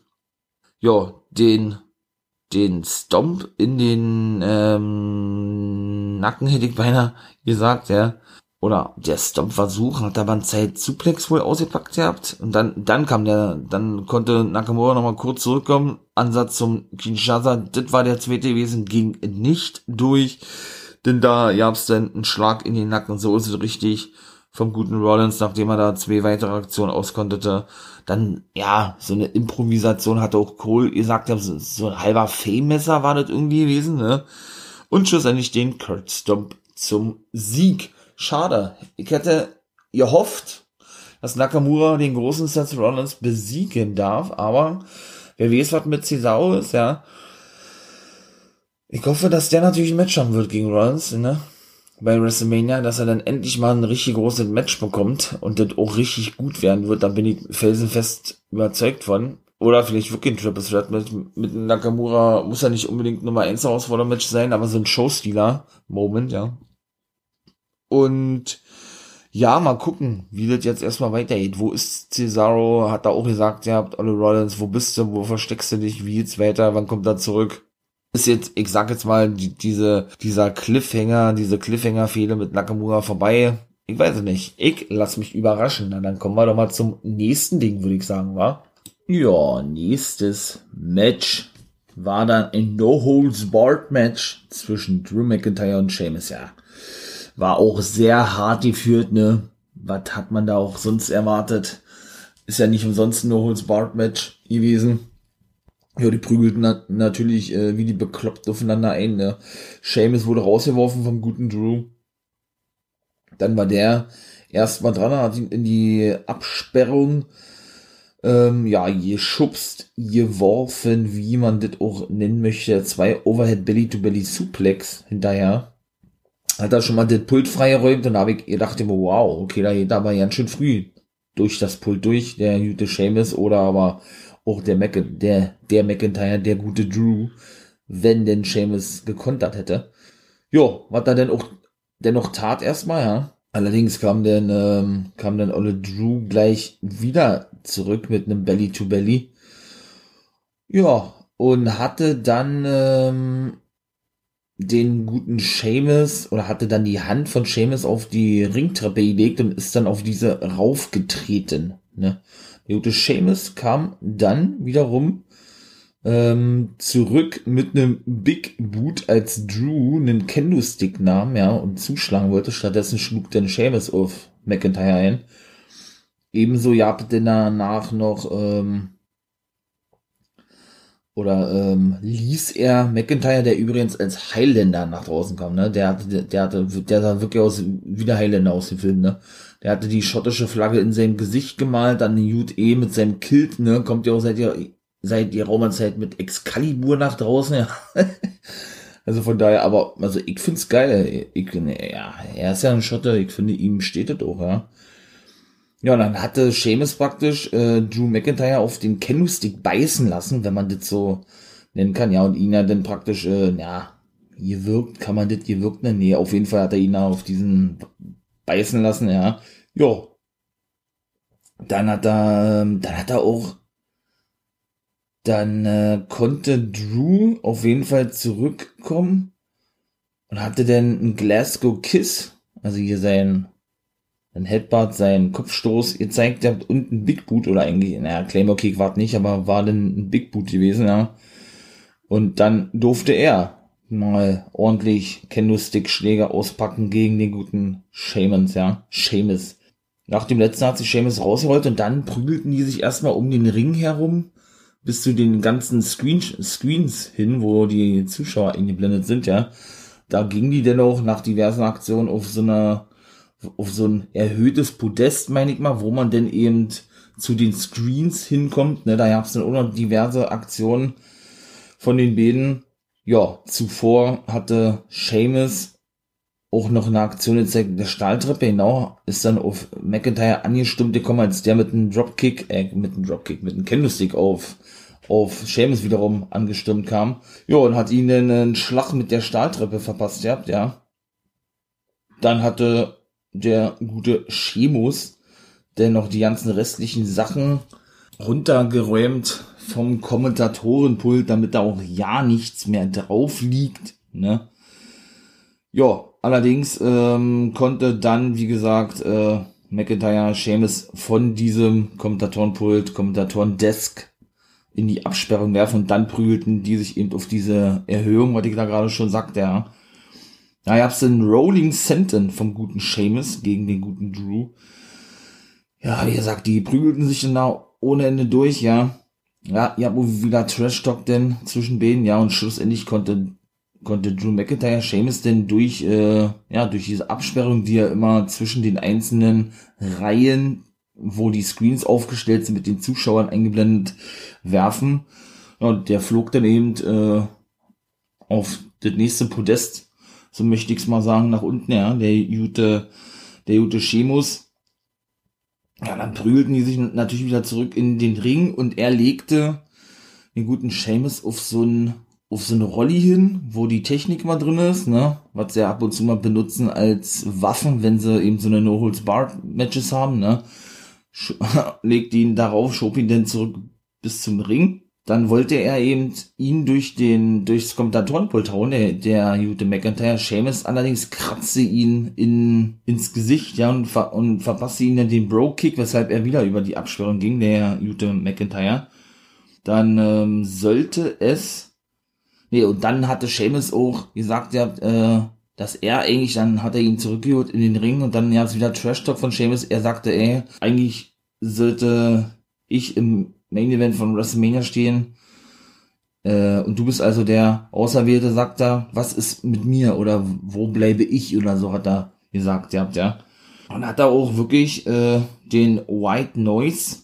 Speaker 1: ja, den den Stomp in den ähm, Nacken, hätte ich beinahe gesagt, ja. Oder der Stomp-Versuch hat aber einen Zeit-Suplex wohl ausgepackt gehabt. Und dann, dann kam der, dann konnte Nakamura nochmal kurz zurückkommen. Ansatz zum Kinshasa, das war der zweite gewesen, ging nicht durch. Denn da gab's dann einen Schlag in den Nacken, so ist es richtig. vom guten Rollins, nachdem er da zwei weitere Aktionen auskontete. Dann, ja, so eine Improvisation hatte auch Cole gesagt, so, so ein halber Fame-Messer war das irgendwie gewesen, ne? Und schlussendlich den Kurt Stomp zum Sieg. Schade. Ich hätte gehofft, dass Nakamura den großen Seth Rollins besiegen darf, aber wer weiß, was mit Cesaro ist, ja. Ich hoffe, dass der natürlich ein Match haben wird gegen Rollins, ne? Bei WrestleMania, dass er dann endlich mal ein richtig großes Match bekommt und das auch richtig gut werden wird, dann bin ich felsenfest überzeugt von. Oder vielleicht wirklich ein Triple Threat mit, mit Nakamura, muss ja nicht unbedingt Nummer 1 Herausforderer-Match sein, aber so ein Showstealer-Moment, ja. Und ja, mal gucken, wie das jetzt erstmal weitergeht. Wo ist Cesaro? Hat er auch gesagt, ihr habt alle Rollins, wo bist du, wo versteckst du dich, wie geht's weiter, wann kommt er zurück? Ist jetzt, ich sag jetzt mal, die, diese, dieser Cliffhanger, diese Cliffhanger-Fehler mit Nakamura vorbei. Ich weiß es nicht. Ich lass mich überraschen. Na, dann kommen wir doch mal zum nächsten Ding, würde ich sagen, wa? Ja, nächstes Match war dann ein No-Holds-Barred-Match zwischen Drew McIntyre und Sheamus, ja war auch sehr hart geführt, ne? Was hat man da auch sonst erwartet? Ist ja nicht umsonst ein No-Holds-Barred-Match gewesen. Ja, die prügelten na natürlich äh, wie die bekloppt aufeinander ein, ne? Seamus wurde rausgeworfen vom guten Drew. Dann war der erstmal dran, hat ihn in die Absperrung ähm, ja, geschubst, geworfen, wie man das auch nennen möchte. Zwei Overhead Belly-to-Belly Suplex hinterher hat er schon mal das Pult freigeräumt und da habe ich gedacht, wow, okay, da geht aber ganz schön früh durch das Pult durch, der gute Seamus oder aber auch der, Mac der, der McIntyre, der gute Drew, wenn denn Seamus gekontert hätte. Jo, was er denn auch dennoch tat erstmal, ja. Allerdings kam dann, ähm, kam dann Olle Drew gleich wieder zurück mit einem Belly to Belly. Ja, und hatte dann ähm, den guten Seamus oder hatte dann die Hand von Seamus auf die Ringtreppe gelegt und ist dann auf diese raufgetreten. Ne? Der gute Seamus kam dann wiederum ähm, zurück mit einem Big Boot, als Drew einen Kendo-Stick nahm, ja, und zuschlagen wollte. Stattdessen schlug dann Seamus auf McIntyre ein. Ebenso jagte danach noch ähm, oder ähm, ließ er McIntyre, der übrigens als Highlander nach draußen kam, ne? Der hatte, der hatte, der sah wirklich aus wie der Highlander aus dem Film, ne? Der hatte die schottische Flagge in seinem Gesicht gemalt, dann Jude E mit seinem Kilt, ne? Kommt ja auch seit der, seit der Raumerzeit mit Excalibur nach draußen, ja. also von daher, aber, also ich find's geil, ich, ja, er ist ja ein Schotte, ich finde, ihm steht das auch, ja. Ja, dann hatte Seamus praktisch äh, Drew McIntyre auf den Kendo-Stick beißen lassen, wenn man das so nennen kann. Ja, und ihn ja dann praktisch, äh, ja, gewirkt, kann man das gewirkt nennen? Nee, auf jeden Fall hat er ihn auf diesen beißen lassen, ja. Jo. Dann hat er, ähm, dann hat er auch, dann äh, konnte Drew auf jeden Fall zurückkommen und hatte dann einen Glasgow Kiss, also hier sein dann Headbutt seinen Kopfstoß gezeigt habt und ein Big Boot oder eigentlich, naja, Claymore Kick war nicht, aber war dann ein Big Boot gewesen, ja. Und dann durfte er mal ordentlich Kendo-Stick-Schläge auspacken gegen den guten Seamus, ja. Seamus. Nach dem letzten hat sich Seamus rausgeholt und dann prügelten die sich erstmal um den Ring herum bis zu den ganzen Screen Screens hin, wo die Zuschauer eingeblendet sind, ja. Da ging die dennoch nach diversen Aktionen auf so einer auf so ein erhöhtes Podest, meine ich mal, wo man denn eben zu den Screens hinkommt. Ne, da gab es dann auch noch diverse Aktionen von den beiden. Ja, zuvor hatte Seamus auch noch eine Aktion gezeigt, der Stahltreppe, genau, ist dann auf McIntyre angestimmt gekommen, als der mit einem Dropkick, äh, mit einem Dropkick, mit einem Candlestick auf, auf Seamus wiederum angestimmt kam. Ja, und hat ihn einen Schlag mit der Stahltreppe verpasst gehabt, ja. Dann hatte der gute Schemus, der noch die ganzen restlichen Sachen runtergeräumt vom Kommentatorenpult, damit da auch ja nichts mehr drauf liegt. Ne? Ja, allerdings ähm, konnte dann, wie gesagt, äh, McIntyre Seamus von diesem Kommentatorenpult, Kommentatorendesk in die Absperrung werfen und dann prügelten die sich eben auf diese Erhöhung, was ich da gerade schon sagte, ja. Da gab's den Rolling Senton vom guten Seamus gegen den guten Drew. Ja, wie gesagt, die prügelten sich dann da ohne Ende durch, ja. Ja, ja, wo wieder Trash Talk denn zwischen beiden, ja, und schlussendlich konnte konnte Drew McIntyre Seamus denn durch äh, ja durch diese Absperrung, die er immer zwischen den einzelnen Reihen, wo die Screens aufgestellt sind, mit den Zuschauern eingeblendet werfen. Ja, und der flog dann eben äh, auf das nächste Podest, so möchte ich's mal sagen, nach unten, ja, der Jute, der Jute Schemus. Ja, dann prügelten die sich natürlich wieder zurück in den Ring und er legte den guten Seamus auf so ein auf so eine Rolli hin, wo die Technik mal drin ist, ne, was sie ab und zu mal benutzen als Waffen, wenn sie eben so eine No-Holds-Bar-Matches haben, ne, legt ihn darauf, schob ihn dann zurück bis zum Ring dann wollte er eben ihn durch den, durchs Kommentatorenpult hauen, der, der Jute McIntyre. Seamus allerdings kratzte ihn in, ins Gesicht, ja, und, ver, und verpasste ihn dann den Bro-Kick, weshalb er wieder über die Absperrung ging, der Jute McIntyre. Dann ähm, sollte es, nee, und dann hatte Seamus auch gesagt, ja, äh, dass er eigentlich, dann hat er ihn zurückgeholt in den Ring und dann ja, es wieder Trash-Talk von Seamus. Er sagte, ey, eigentlich sollte ich im Main Event von WrestleMania stehen. Äh, und du bist also der Auserwählte, sagt er, was ist mit mir oder wo bleibe ich oder so hat er gesagt, ja, ja. Und hat er auch wirklich äh, den White Noise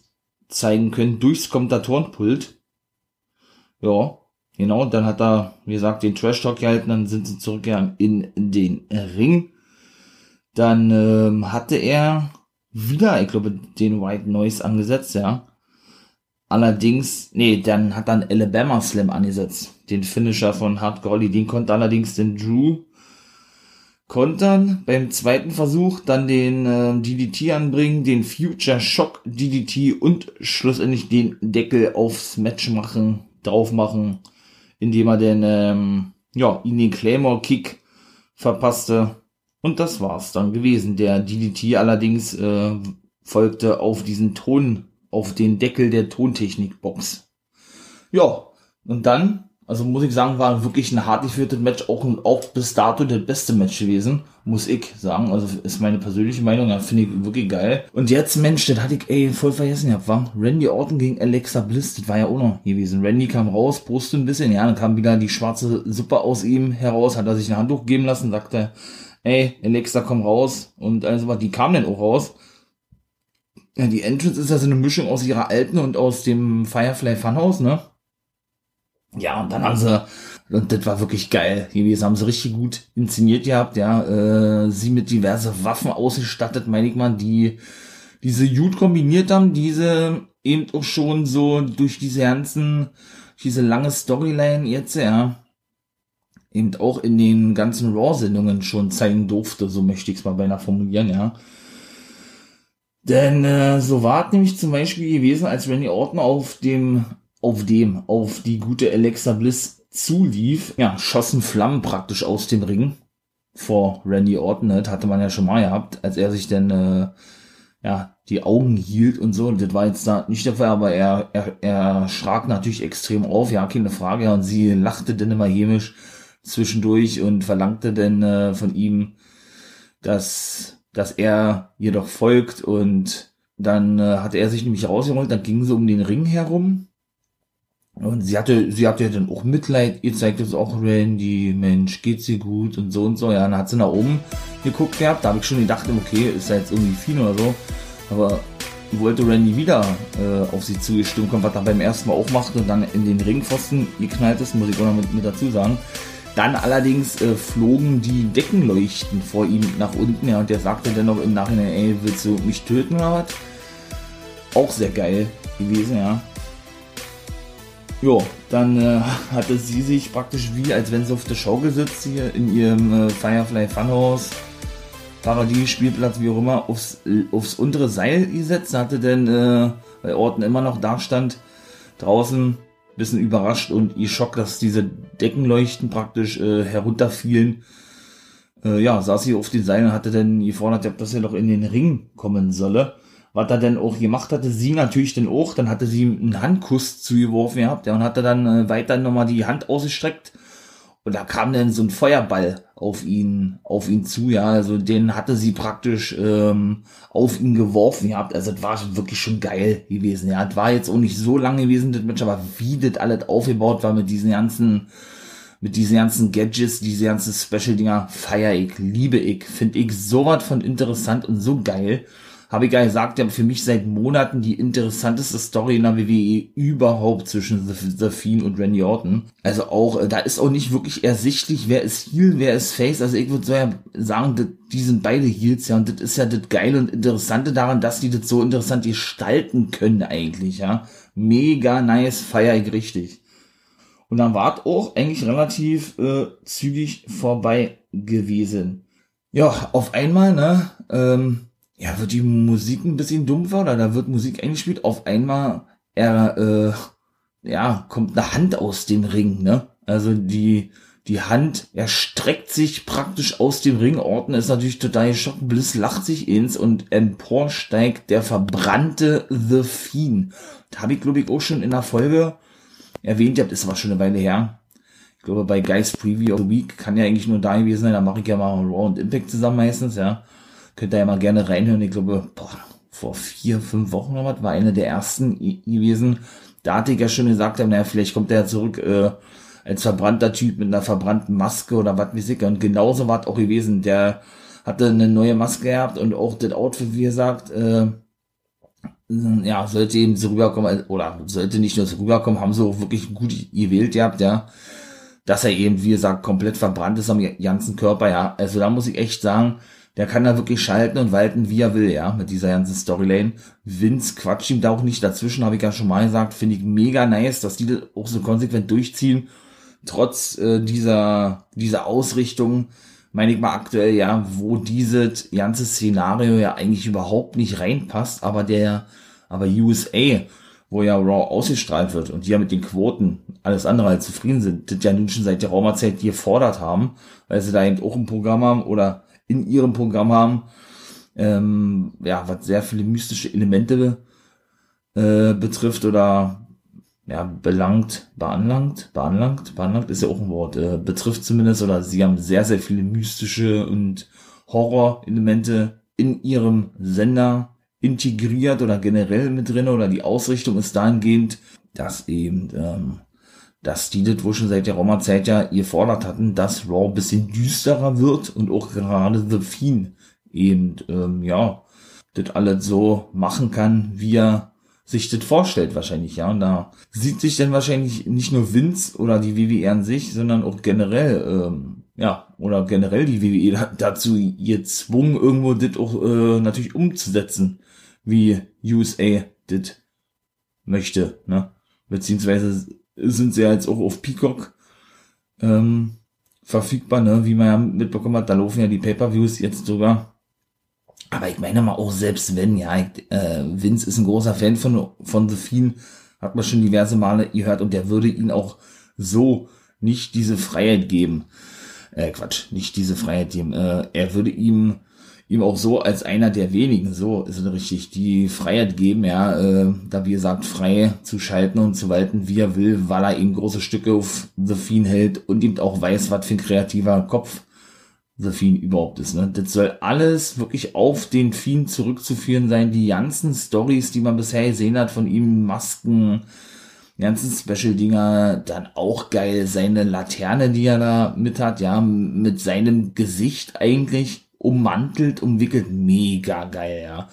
Speaker 1: zeigen können durchs Kommentatorenpult. Ja, genau, dann hat er, wie gesagt, den Trash Talk gehalten, dann sind sie zurückgegangen in den Ring. Dann ähm, hatte er wieder, ich glaube, den White Noise angesetzt, ja. Allerdings, nee, dann hat dann Alabama Slam angesetzt. Den Finisher von Hard Golly. Den konnte allerdings den Drew kontern. Beim zweiten Versuch dann den äh, DDT anbringen, den Future Shock DDT und schlussendlich den Deckel aufs Match machen, drauf machen, indem er den, ähm, ja, ihn den Claymore Kick verpasste. Und das war's dann gewesen. Der DDT allerdings äh, folgte auf diesen Ton auf den Deckel der Tontechnikbox. Ja, und dann, also muss ich sagen, war wirklich ein hart geführtes Match, auch, auch bis dato der beste Match gewesen, muss ich sagen. Also ist meine persönliche Meinung, ja, finde ich wirklich geil. Und jetzt, Mensch, das hatte ich ey voll vergessen gehabt, war Randy Orton gegen Alexa Bliss, das war ja auch noch gewesen. Randy kam raus, brust ein bisschen, ja, dann kam wieder die schwarze Suppe aus ihm heraus, hat er sich ein Handtuch geben lassen, sagte, ey, Alexa, komm raus. Und also, die kam dann auch raus. Ja, die Entrance ist ja so eine Mischung aus ihrer alten und aus dem Firefly Funhouse, ne? Ja, und dann haben sie, und das war wirklich geil gewesen, haben sie richtig gut inszeniert gehabt, ja, äh, sie mit diverse Waffen ausgestattet, meine ich mal, die diese gut kombiniert haben, diese eben auch schon so durch diese ganzen, diese lange Storyline jetzt, ja, eben auch in den ganzen Raw-Sendungen schon zeigen durfte, so möchte ich es mal beinahe formulieren, ja. Denn äh, so war nämlich zum Beispiel gewesen, als Randy Orton auf dem, auf dem, auf die gute Alexa Bliss zulief, ja, schossen Flammen praktisch aus dem Ring vor Randy Orton, das hatte man ja schon mal gehabt, als er sich dann, äh, ja, die Augen hielt und so, und das war jetzt da nicht der Fall, aber er, er, er schrak natürlich extrem auf, ja, keine Frage, und sie lachte dann immer hämisch zwischendurch und verlangte dann äh, von ihm, dass dass er jedoch folgt und dann äh, hatte er sich nämlich rausgeholt, dann ging sie um den Ring herum. Und sie hatte, sie hatte dann auch Mitleid, ihr zeigt es auch Randy, Mensch, geht's ihr gut und so und so, ja, dann hat sie nach oben geguckt gehabt, da habe ich schon gedacht, okay, ist da jetzt irgendwie viel oder so, aber wollte Randy wieder äh, auf sie zugestimmt kommen, was er beim ersten Mal auch machte und dann in den Ringpfosten geknallt ist, muss ich auch noch mit, mit dazu sagen. Dann allerdings äh, flogen die Deckenleuchten vor ihm nach unten, ja, und der sagte dann noch im Nachhinein, ey, willst du mich töten oder was? Auch sehr geil gewesen, ja. Jo, dann äh, hatte sie sich praktisch wie, als wenn sie auf der Schaukel sitzt hier in ihrem äh, Firefly Funhouse Paradie-Spielplatz, wie auch immer, aufs, aufs untere Seil gesetzt, hatte dann, äh, weil Orten immer noch da stand, draußen bisschen überrascht und ihr Schock, dass diese Deckenleuchten praktisch äh, herunterfielen. Äh, ja, saß sie auf den Seilen und hatte dann gefordert, dass er doch in den Ring kommen solle. Was er dann auch gemacht hatte, sie natürlich dann auch, dann hatte sie einen Handkuss zugeworfen gehabt, ja, und hatte dann äh, weiter nochmal die Hand ausgestreckt und da kam dann so ein Feuerball auf ihn, auf ihn zu, ja, also den hatte sie praktisch ähm, auf ihn geworfen gehabt, also das war wirklich schon geil gewesen, ja, das war jetzt auch nicht so lange gewesen, das Match, aber wie das alles aufgebaut war mit diesen ganzen, mit diesen ganzen Gadgets, diese ganzen Special-Dinger, feier ich, liebe ich, finde ich sowas von interessant und so geil, habe ich ja gesagt, ja, für mich seit Monaten die interessanteste Story in der WWE überhaupt zwischen The, Fiend und Randy Orton. Also auch, äh, da ist auch nicht wirklich ersichtlich, wer ist Heel, wer ist Face. Also ich würde so ja sagen, die sind beide Heels, ja, und das ist ja das Geile und Interessante daran, dass die das so interessant gestalten können eigentlich, ja. Mega nice, feier ich richtig. Und dann war auch eigentlich relativ äh, zügig vorbei gewesen. Ja, auf einmal, ne, ähm, ja, wird die Musik ein bisschen dumpfer oder da wird Musik eingespielt. Auf einmal er, äh, ja, kommt eine Hand aus dem Ring, ne? Also die, die Hand erstreckt sich praktisch aus dem Ring. Orton ist natürlich total geschockt. Bliss lacht sich ins und empor steigt der verbrannte The Fiend. Da habe ich, glaube ich, auch schon in der Folge erwähnt, das ist aber schon eine Weile her. Ich glaube, bei Guys Preview of the Week kann ja eigentlich nur da gewesen sein. Da mache ich ja mal Raw und Impact zusammen meistens, ja. Könnt ihr ja mal gerne reinhören. Ich glaube, boah, vor vier, fünf Wochen oder was, war eine der ersten gewesen. Da hatte ich ja schon gesagt, naja, vielleicht kommt er ja zurück äh, als verbrannter Typ mit einer verbrannten Maske oder was weiß ich. Und genauso war es auch gewesen. Der hatte eine neue Maske gehabt und auch das Outfit, wie gesagt, äh, ja, sollte eben so rüberkommen, oder sollte nicht nur so rüberkommen, haben sie auch wirklich gut gewählt gehabt, ja. Dass er eben, wie gesagt, komplett verbrannt ist am ganzen Körper, ja. Also da muss ich echt sagen, der kann da wirklich schalten und walten, wie er will, ja, mit dieser ganzen Storylane. Vince quatscht ihm da auch nicht dazwischen, habe ich ja schon mal gesagt, finde ich mega nice, dass die das auch so konsequent durchziehen, trotz äh, dieser, dieser Ausrichtung, meine ich mal aktuell, ja, wo dieses ganze Szenario ja eigentlich überhaupt nicht reinpasst, aber der, aber USA, wo ja Raw ausgestrahlt wird und die ja mit den Quoten alles andere als zufrieden sind, das ja nun schon seit der Raumerzeit gefordert haben, weil sie da eben auch ein Programm haben oder in ihrem Programm haben, ähm, ja, was sehr viele mystische Elemente äh, betrifft oder ja, belangt, beanlangt, beanlangt, beanlangt ist ja auch ein Wort, äh, betrifft zumindest, oder sie haben sehr, sehr viele mystische und Horror-Elemente in ihrem Sender integriert oder generell mit drin oder die Ausrichtung ist dahingehend, dass eben ähm, dass die das wohl schon seit der Roma-Zeit ja gefordert hatten, dass Raw ein bisschen düsterer wird und auch gerade The Fiend eben, ähm, ja, das alles so machen kann, wie er sich das vorstellt wahrscheinlich, ja. Und da sieht sich dann wahrscheinlich nicht nur Vince oder die WWE an sich, sondern auch generell, ähm, ja, oder generell die WWE dazu gezwungen, irgendwo das auch äh, natürlich umzusetzen, wie USA das möchte, ne? Beziehungsweise sind sie jetzt auch auf Peacock ähm, verfügbar, ne? wie man ja mitbekommen hat, da laufen ja die Pay-Per-Views jetzt sogar. Aber ich meine mal auch selbst wenn, ja, ich, äh, Vince ist ein großer Fan von, von The Fiend, hat man schon diverse Male gehört und der würde ihn auch so nicht diese Freiheit geben. Äh, Quatsch, nicht diese Freiheit geben. Äh, er würde ihm ihm auch so als einer der wenigen, so ist es richtig, die Freiheit geben, ja, äh, da wie gesagt frei zu schalten und zu walten, wie er will, weil er eben große Stücke auf The Fiend hält und eben auch weiß, was für ein kreativer Kopf The Fiend überhaupt ist. Ne? Das soll alles wirklich auf den Fiend zurückzuführen sein. Die ganzen Stories, die man bisher gesehen hat von ihm, Masken, ganzen Special-Dinger, dann auch geil, seine Laterne, die er da mit hat, ja, mit seinem Gesicht eigentlich ummantelt, umwickelt, mega geil, ja.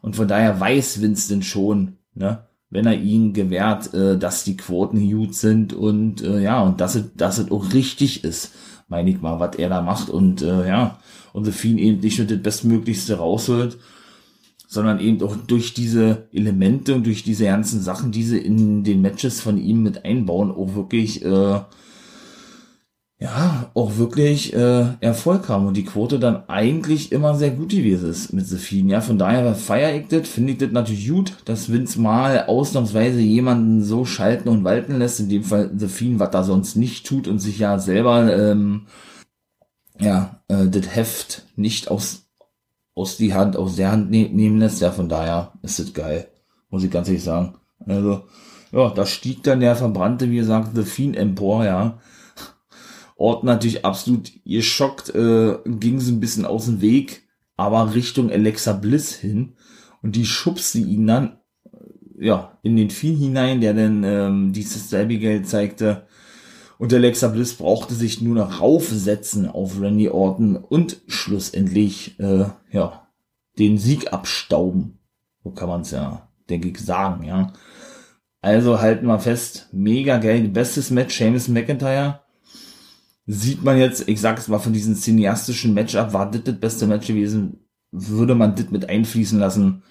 Speaker 1: Und von daher weiß Winston schon, ne, wenn er ihn gewährt, äh, dass die Quoten gut sind und äh, ja, und dass es, dass es auch richtig ist, meine ich mal, was er da macht und äh, ja, und The Fiend eben nicht nur das Bestmöglichste rausholt, sondern eben auch durch diese Elemente und durch diese ganzen Sachen, die sie in den Matches von ihm mit einbauen, auch wirklich äh, ja, auch wirklich äh, Erfolg haben und die Quote dann eigentlich immer sehr gut gewesen ist mit Sophien. Ja, von daher feier ich das, finde ich das natürlich gut, dass Vince mal ausnahmsweise jemanden so schalten und walten lässt, in dem Fall Sophien, was da sonst nicht tut und sich ja selber ähm, ja, äh, das Heft nicht aus, aus die Hand, aus der Hand ne nehmen lässt. Ja, von daher ist das geil, muss ich ganz ehrlich sagen. Also, ja, da stieg dann der Verbrannte, wie gesagt, The Fiend empor, ja Orton natürlich absolut geschockt, äh, ging so ein bisschen aus dem Weg, aber Richtung Alexa Bliss hin und die schubste ihn dann äh, ja in den Vieh hinein, der dann ähm, dieses Abigail zeigte. Und Alexa Bliss brauchte sich nur noch raufsetzen auf Randy Orton und schlussendlich äh, ja den Sieg abstauben. So kann man es ja, denke ich, sagen, ja. Also halten wir fest, mega geil, bestes Match, Seamus McIntyre. Sieht man jetzt, ich sag es mal, von diesem cineastischen Matchup, war das das beste Match gewesen, würde man das mit einfließen lassen,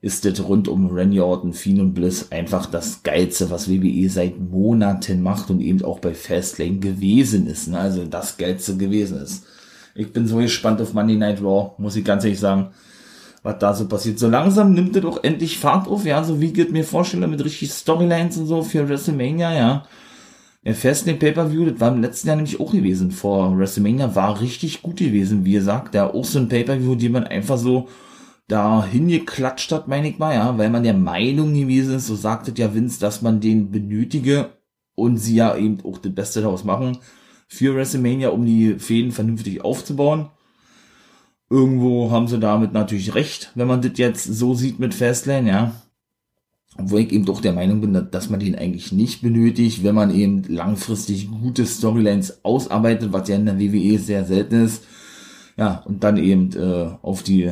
Speaker 1: ist das rund um Randy Orton, Fiend und Bliss einfach das Geilste, was WWE seit Monaten macht und eben auch bei Fastlane gewesen ist. Ne? Also das Geilste gewesen ist. Ich bin so gespannt auf Monday Night Raw, muss ich ganz ehrlich sagen was da so passiert. So langsam nimmt er doch endlich Fahrt auf, ja, so wie ich mir vorstelle, mit richtig Storylines und so für WrestleMania, ja. Der Fastlane Pay-Per-View, das war im letzten Jahr nämlich auch gewesen, vor WrestleMania, war richtig gut gewesen, wie gesagt, der auch so ein Pay-Per-View, den man einfach so da hingeklatscht hat, meine ich mal, ja, weil man der Meinung gewesen ist, so sagte ja Vince, dass man den benötige und sie ja eben auch das Beste daraus machen für WrestleMania, um die Fäden vernünftig aufzubauen. Irgendwo haben sie damit natürlich recht, wenn man das jetzt so sieht mit Fastlane, ja. Obwohl ich eben doch der Meinung bin, dass man den eigentlich nicht benötigt, wenn man eben langfristig gute Storylines ausarbeitet, was ja in der WWE sehr selten ist. Ja, und dann eben äh, auf die,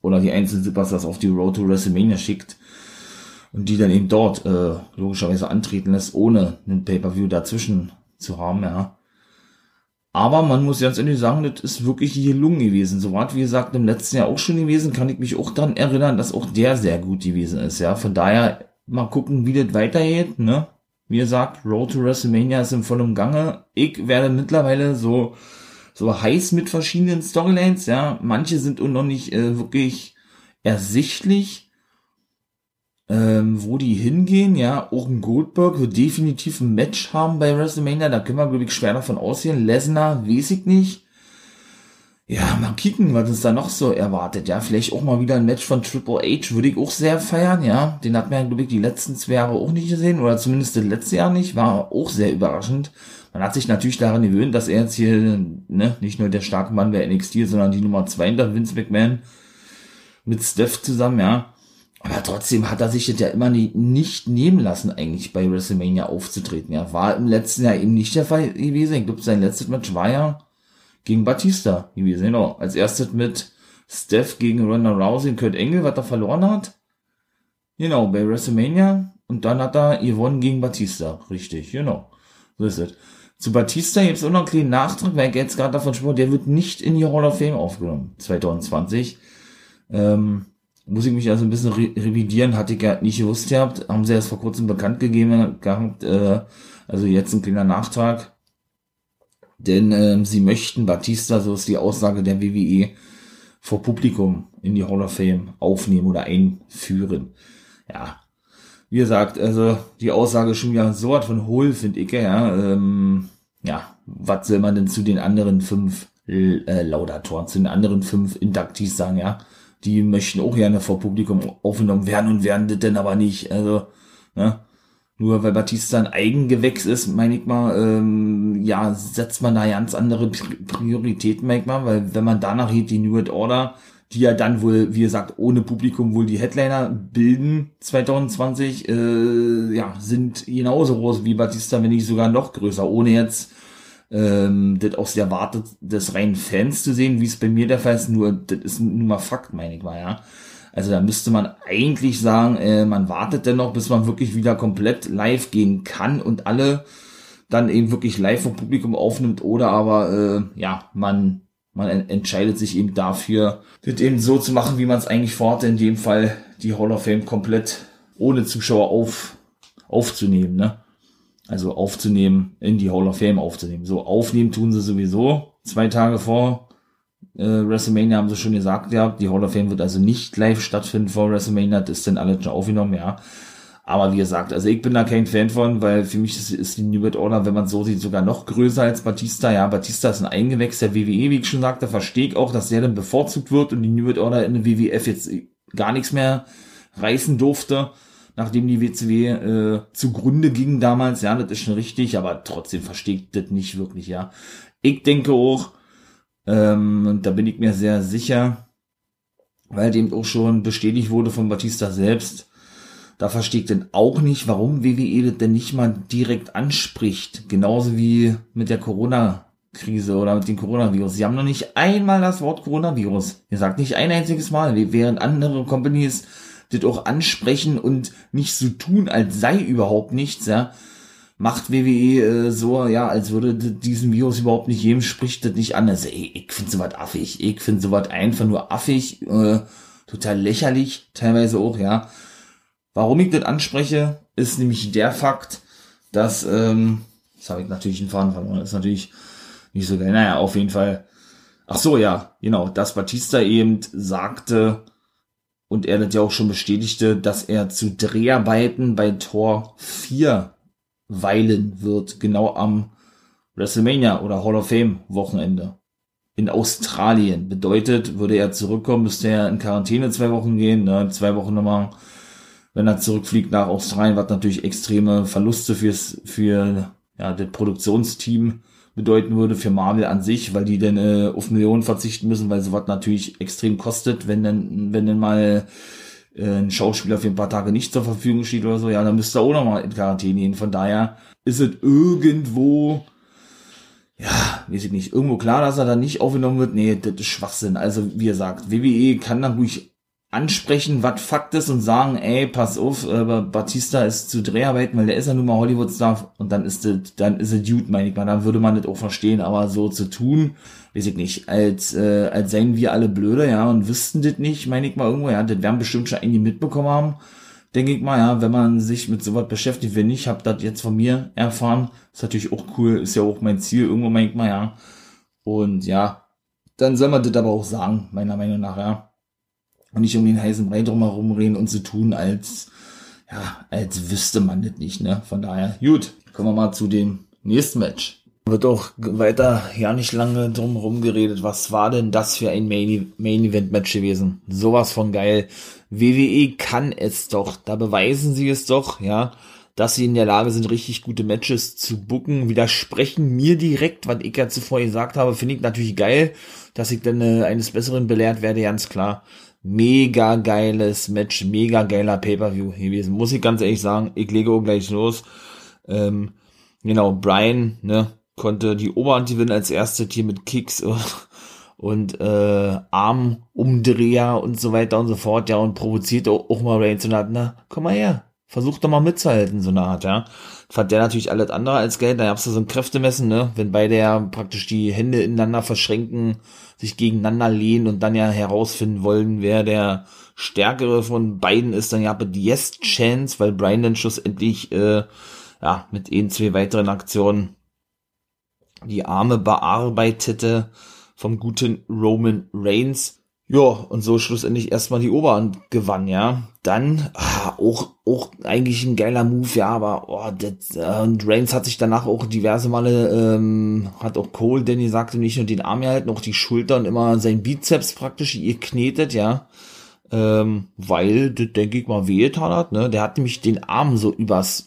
Speaker 1: oder die einzelnen Superstars auf die Road to WrestleMania schickt und die dann eben dort äh, logischerweise antreten lässt, ohne einen Pay-Per-View dazwischen zu haben, ja. Aber man muss ganz ehrlich sagen, das ist wirklich gelungen gewesen. So war wie gesagt im letzten Jahr auch schon gewesen, kann ich mich auch dann erinnern, dass auch der sehr gut gewesen ist. Ja, von daher mal gucken, wie das weitergeht. Ne, wie gesagt, Road to WrestleMania ist im vollen Gange. Ich werde mittlerweile so so heiß mit verschiedenen Storylines. Ja, manche sind auch noch nicht äh, wirklich ersichtlich ähm, wo die hingehen, ja, auch ein Goldberg wird definitiv ein Match haben bei WrestleMania, da können wir, glaube ich, schwer davon ausgehen. Lesnar, weiß ich nicht. Ja, mal kicken, was uns da noch so erwartet, ja, vielleicht auch mal wieder ein Match von Triple H, würde ich auch sehr feiern, ja, den hat man, glaube ich, die letzten zwei Jahre auch nicht gesehen, oder zumindest das letzte Jahr nicht, war auch sehr überraschend. Man hat sich natürlich daran gewöhnt, dass er jetzt hier, ne, nicht nur der starke Mann bei NXT, sondern die Nummer zwei hinter Vince McMahon mit Steph zusammen, ja, aber trotzdem hat er sich das ja immer nicht nehmen lassen, eigentlich bei WrestleMania aufzutreten. Ja, war im letzten Jahr eben nicht der Fall gewesen. Ich glaube, sein letztes Match war ja gegen Batista gewesen. Genau. Als erstes mit Steph gegen Ronda Rousey und Kurt Engel, was er verloren hat. Genau, bei WrestleMania. Und dann hat er gewonnen gegen Batista. Richtig, genau. So ist es. Zu Batista gibt es auch noch einen kleinen Nachtrag, weil ich jetzt gerade davon spreche, der wird nicht in die Hall of Fame aufgenommen, 2020. Ähm, muss ich mich also ein bisschen re revidieren, hatte ich ja nicht gewusst gehabt, haben sie erst vor kurzem bekannt gegeben gehabt, äh, also jetzt ein kleiner Nachtrag, denn äh, sie möchten Batista, so ist die Aussage der WWE, vor Publikum in die Hall of Fame aufnehmen oder einführen. Ja, wie gesagt, also die Aussage ist schon wieder so was von hohl, finde ich, ja, ähm, ja, was soll man denn zu den anderen fünf äh, Laudatoren, zu den anderen fünf Induktees sagen, ja, die möchten auch gerne vor Publikum aufgenommen werden und werden das denn aber nicht. Also, ne? Nur weil Batista ein Eigengewächs ist, meine ich mal, ähm, ja, setzt man da ganz andere Prioritäten, meine ich mal, weil wenn man danach geht, die New World Order, die ja dann wohl, wie gesagt, ohne Publikum wohl die Headliner bilden 2020, äh, ja, sind genauso groß wie Batista, wenn nicht sogar noch größer, ohne jetzt ähm, das aus der Warte des reinen Fans zu sehen, wie es bei mir der Fall ist, nur, das ist nur mal Fakt, meine ich mal, ja. Also da müsste man eigentlich sagen, äh, man wartet dann noch, bis man wirklich wieder komplett live gehen kann und alle dann eben wirklich live vom Publikum aufnimmt oder aber, äh, ja, man, man entscheidet sich eben dafür, das eben so zu machen, wie man es eigentlich vorhatte, in dem Fall die Hall of Fame komplett ohne Zuschauer auf, aufzunehmen, ne? also aufzunehmen, in die Hall of Fame aufzunehmen. So, aufnehmen tun sie sowieso. Zwei Tage vor äh, WrestleMania haben sie schon gesagt, ja, die Hall of Fame wird also nicht live stattfinden vor WrestleMania, das ist dann alles schon aufgenommen, ja. Aber wie gesagt, also ich bin da kein Fan von, weil für mich ist, ist die New World Order, wenn man so sieht, sogar noch größer als Batista. Ja, Batista ist ein Eingewächs der WWE, wie ich schon sagte, verstehe ich auch, dass der dann bevorzugt wird und die New World Order in der WWF jetzt gar nichts mehr reißen durfte. nachdem die WCW äh, zugrunde ging damals, ja, das ist schon richtig, aber trotzdem versteht das nicht wirklich, ja. Ich denke auch, ähm, da bin ich mir sehr sicher, weil dem auch schon bestätigt wurde von Batista selbst, da verstehe ich denn auch nicht, warum WWE das denn nicht mal direkt anspricht. Genauso wie mit der Corona-Krise oder mit dem Coronavirus. Sie haben noch nicht einmal das Wort Coronavirus. Ihr sagt nicht ein einziges Mal, während andere Companies das auch ansprechen und nicht so tun, als sei überhaupt nichts, ja. Macht WWE äh, so, ja, als würde diesen Virus überhaupt nicht jedem spricht das nicht an. Also, ey, ich finde sowas affig. Ich finde sowas einfach nur affig, äh, total lächerlich, teilweise auch, ja. Warum ich das anspreche, ist nämlich der Fakt, dass, ähm, das habe ich natürlich in Faden verloren, ist natürlich nicht so geil. Naja, auf jeden Fall. Ach so, ja, genau, dass Batista eben sagte, und er das ja auch schon bestätigte, dass er zu Dreharbeiten bei Tor 4 weilen wird, genau am WrestleMania oder Hall of Fame Wochenende in Australien. Bedeutet, würde er zurückkommen, müsste er in Quarantäne zwei Wochen gehen, ne, zwei Wochen nochmal wenn er zurückfliegt nach Australien, was natürlich extreme Verluste fürs, für ja, das Produktionsteam bedeuten würde, für Marvel an sich, weil die dann äh, auf Millionen verzichten müssen, weil sowas natürlich extrem kostet, wenn dann, wenn dann mal ein Schauspieler für ein paar Tage nicht zur Verfügung steht oder so, ja, dann müsste er auch nochmal in Quarantäne gehen. Von daher ist es irgendwo, ja, weiß ich nicht, irgendwo klar, dass er da nicht aufgenommen wird. Nee, das ist Schwachsinn. Also, wie gesagt, WWE kann dann ruhig ansprechen, was Fakt ist und sagen, ey, pass auf, äh, Batista ist zu Dreharbeiten, weil der ist ja nun mal Hollywood-Star und dann ist das, dann ist er Dude, meine ich mal, dann würde man das auch verstehen, aber so zu tun, weiß ich nicht, als, äh, als seien wir alle blöde, ja, und wüssten das nicht, meine ich mal irgendwo, ja, das werden bestimmt schon einige mitbekommen haben, denke ich mal, ja, wenn man sich mit sowas beschäftigt, wenn nicht, hab das jetzt von mir erfahren, ist natürlich auch cool, ist ja auch mein Ziel, irgendwo meine ich mal, ja, und ja, dann soll man das aber auch sagen, meiner Meinung nach, ja und nicht um den heißen Brei drumherum reden und zu so tun, als, ja, als wüsste man das nicht, ne? Von daher, gut, kommen wir mal zu dem nächsten Match. Wird auch weiter ja nicht lange drumherum geredet. Was war denn das für ein Main, Main Event Match gewesen? Sowas von geil. WWE kann es doch. Da beweisen sie es doch, ja, dass sie in der Lage sind, richtig gute Matches zu booken. Widersprechen mir direkt, was ich ja zuvor gesagt habe, finde ich natürlich geil, dass ich dann äh, eines Besseren belehrt werde, ganz klar mega geiles Match, mega geiler Pay-Per-View gewesen. Muss ich ganz ehrlich sagen, ich lege auch gleich los. Ähm, genau, Brian, ne, konnte die Oberhand gewinnen als erste Team mit Kicks und äh, Armumdreher und so weiter und so fort, ja, und provoziert auch, auch mal Reigns und hat, na, komm mal her, versuch doch mal mitzuhalten, so eine Art, ja. Fand der natürlich alles andere als Geld, da gab's da so ein Kräftemessen, ne, wenn beide ja praktisch die Hände ineinander verschränken, sich gegeneinander lehnen und dann ja herausfinden wollen, wer der stärkere von beiden ist, dann gab es die Yes Chance, weil Brian dann schlussendlich äh, ja mit ein, zwei weiteren Aktionen die Arme bearbeitete vom guten Roman Reigns. Ja, und so schlussendlich erstmal die Oberhand gewann, ja. Dann ah, auch, auch eigentlich ein geiler Move, ja, aber oh, das, äh, und Reigns hat sich danach auch diverse Male, ähm, hat auch Cole, Danny sagte, nicht nur den Arm gehalten, auch die Schultern immer sein Bizeps praktisch ihr knetet, ja. Ähm, weil, das denke ich mal, wehgetan hat, ne? Der hat nämlich den Arm so übers,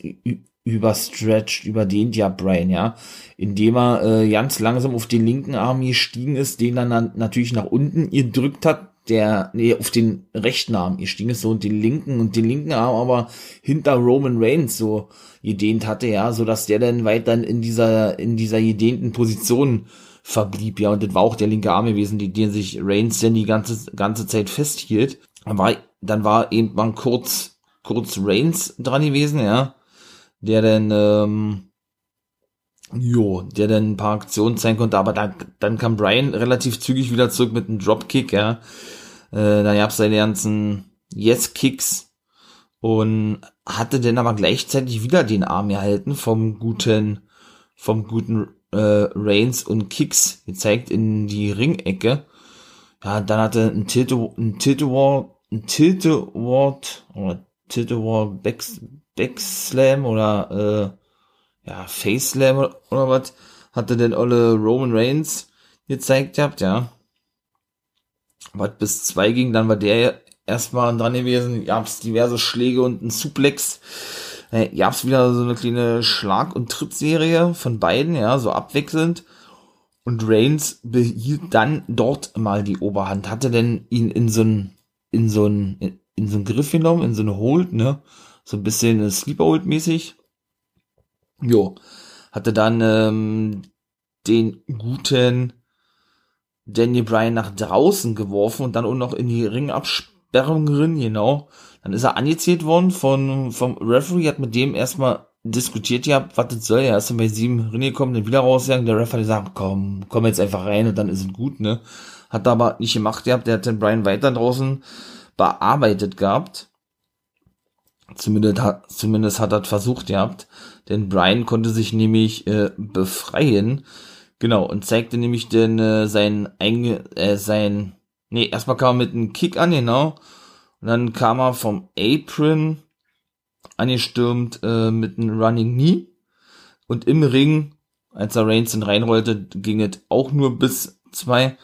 Speaker 1: überstretched, überdehnt ja Brian, ja, indem er äh, ganz langsam auf den linken Arm gestiegen ist, den dann natürlich nach unten gedrückt hat, der, nee, auf den rechten Arm gestiegen ist so und den linken und den linken Arm aber hinter Roman Reigns so gedehnt hatte, ja, so dass der dann weiter in dieser, in dieser gedehnten Position verblieb, ja, und das war auch der linke Arm gewesen, die, den sich Reigns denn die ganze, ganze Zeit festhielt. Dann war, dann war eben mal kurz, kurz Reigns dran gewesen, ja, der dann, ähm, jo, der dann ein paar Aktionen zeigen konnte, aber dann, dann kam Brian relativ zügig wieder zurück mit einem Dropkick, ja. Äh, da gab's seine ganzen Yes-Kicks und hatte dann aber gleichzeitig wieder den Arm erhalten vom guten, vom guten äh, Reigns und Kicks gezeigt in die Ringecke. Ja, dann hatte ein Tilte, ein Tilte-Ward, ein Tilte-Ward, oder Tilte-Ward Backs, Backslam oder äh, ja, Face Slam oder, oder was hatte denn alle Roman Reigns gezeigt gehabt, ja. Was bis zwei ging, dann war der erstmal dran gewesen, gab's diverse Schläge und ein Suplex. Äh, gab's wieder so eine kleine Schlag- und Trittserie von beiden, ja, so abwechselnd. Und Reigns behielt dann dort mal die Oberhand, hatte denn ihn in so ein, in so ein, in, so ein Griff genommen, in so eine Hold, ne? So ein bisschen Sleeper Hold mäßig. Jo. Hatte dann ähm, den guten Daniel Bryan nach draußen geworfen und dann auch noch in die Ringabsperrung drin, genau. Dann ist er angezählt worden von, vom Referee, hat mit dem erstmal diskutiert gehabt, was das soll. Er ist dann bei sieben reingekommen, dann wieder rausgegangen. Der Referee sagt, komm, komm jetzt einfach rein und dann ist es gut, ne. Hat aber nicht gemacht gehabt, der hat den Bryan weiter draußen bearbeitet gehabt. Zumindest hat, zumindest hat er versucht gehabt. Denn Brian konnte sich nämlich äh, befreien Genau, und zeigte nämlich denn äh, sein, Einge äh, sein, nee, erstmal kam er mit einem Kick an, genau. Und dann kam er vom Apron angestürmt äh, mit einem Running Knee. Und im Ring, als er Reigns dann reinrollte, ging es auch nur bis zwei.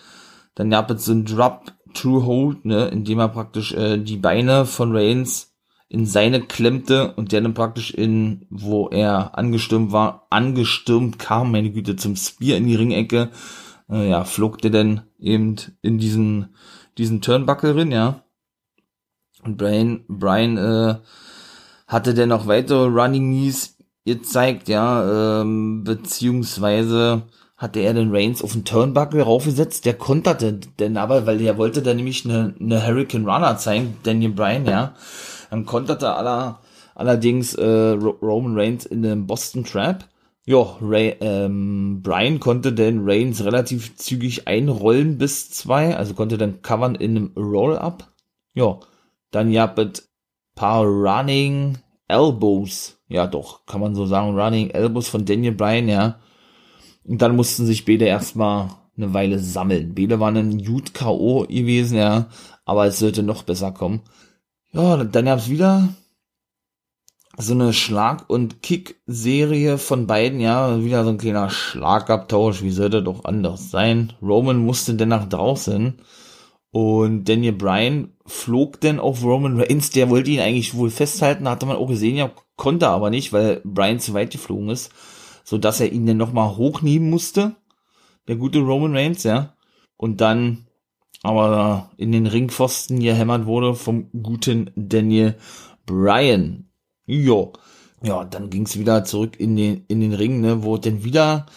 Speaker 1: Dann gab es so ein Drop True Hold, ne, indem er praktisch äh, die Beine von Reigns in seine klemmte und der dann praktisch in, wo er angestürmt war, angestürmt kam, meine Güte, zum Spear in die Ringecke, äh, ja, flog der dann eben in diesen, diesen Turnbuckle rein, ja. Und Brian, Brian, äh, hatte dann noch weitere Running Knees gezeigt, ja, ähm, beziehungsweise hatte er den Reigns auf den Turnbuckle raufgesetzt, der konterte denn aber, weil er wollte dann nämlich eine, eine Hurricane Runner zeigen, Daniel Bryan, ja. Dann konterte aller, allerdings äh, Roman Reigns in dem Boston Trap. Ja, ähm, Brian konnte den Reigns relativ zügig einrollen bis zwei, also konnte dann covern in einem Roll-Up. Ja, dann gab es paar Running Elbows. Ja, doch, kann man so sagen, Running Elbows von Daniel Bryan, ja. Und dann mussten sich beide erstmal eine Weile sammeln. Beide waren ein Jut K.O. gewesen, ja, aber es sollte noch besser kommen. Ja, dann gab's wieder so eine Schlag- und Kick-Serie von beiden, ja, wieder so ein kleiner Schlagabtausch, wie sollte doch anders sein. Roman musste denn nach draußen. Und Daniel Bryan flog denn auf Roman Reigns, der wollte ihn eigentlich wohl festhalten, hatte man auch gesehen, ja, konnte aber nicht, weil Bryan zu weit geflogen ist, so dass er ihn dann nochmal hochnehmen musste, der gute Roman Reigns, ja, und dann aber in den Ringpfosten gehämmert wurde vom guten Daniel Bryan. Jo. Ja, dann ging's wieder zurück in den, in den Ring, ne, wo denn wieder,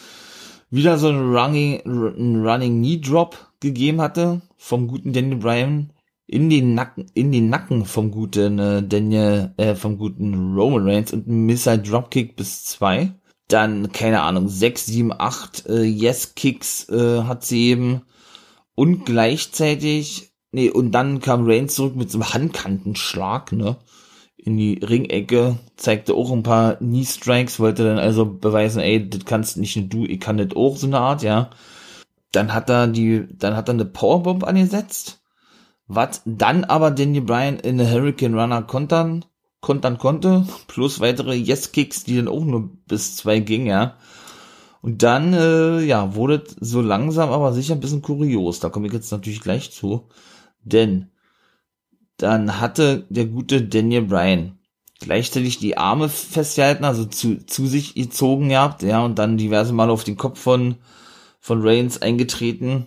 Speaker 1: wieder so ein Running, ein Running Knee Drop gegeben hatte vom guten Daniel Bryan in den Nacken, in den Nacken vom guten äh, Daniel, äh, vom guten Roman Reigns und ein Missile Dropkick bis zwei. Dann, keine Ahnung, sechs, sieben, acht äh, Yes Kicks äh, hat sie eben und gleichzeitig, nee, und dann kam Reigns zurück mit so einem Handkantenschlag, ne? In die Ringecke, zeigte auch ein paar Knee Strikes, wollte dann also beweisen, ey, das kannst nicht nur du, ich kann das auch, so eine Art, ja. Dann hat er die, dann hat er eine Powerbomb angesetzt, was dann aber Daniel Bryan in eine Hurricane Runner kontern, kontern konnte, plus weitere Yes-Kicks, die dann auch nur bis zwei gingen, ja. Und dann, äh, ja, wurde so langsam aber sicher ein bisschen kurios. Da komme ich jetzt natürlich gleich zu. Denn dann hatte der gute Daniel Bryan gleichzeitig die Arme festgehalten, also zu, zu sich gezogen gehabt, ja, und dann diverse Mal auf den Kopf von, von Reigns eingetreten.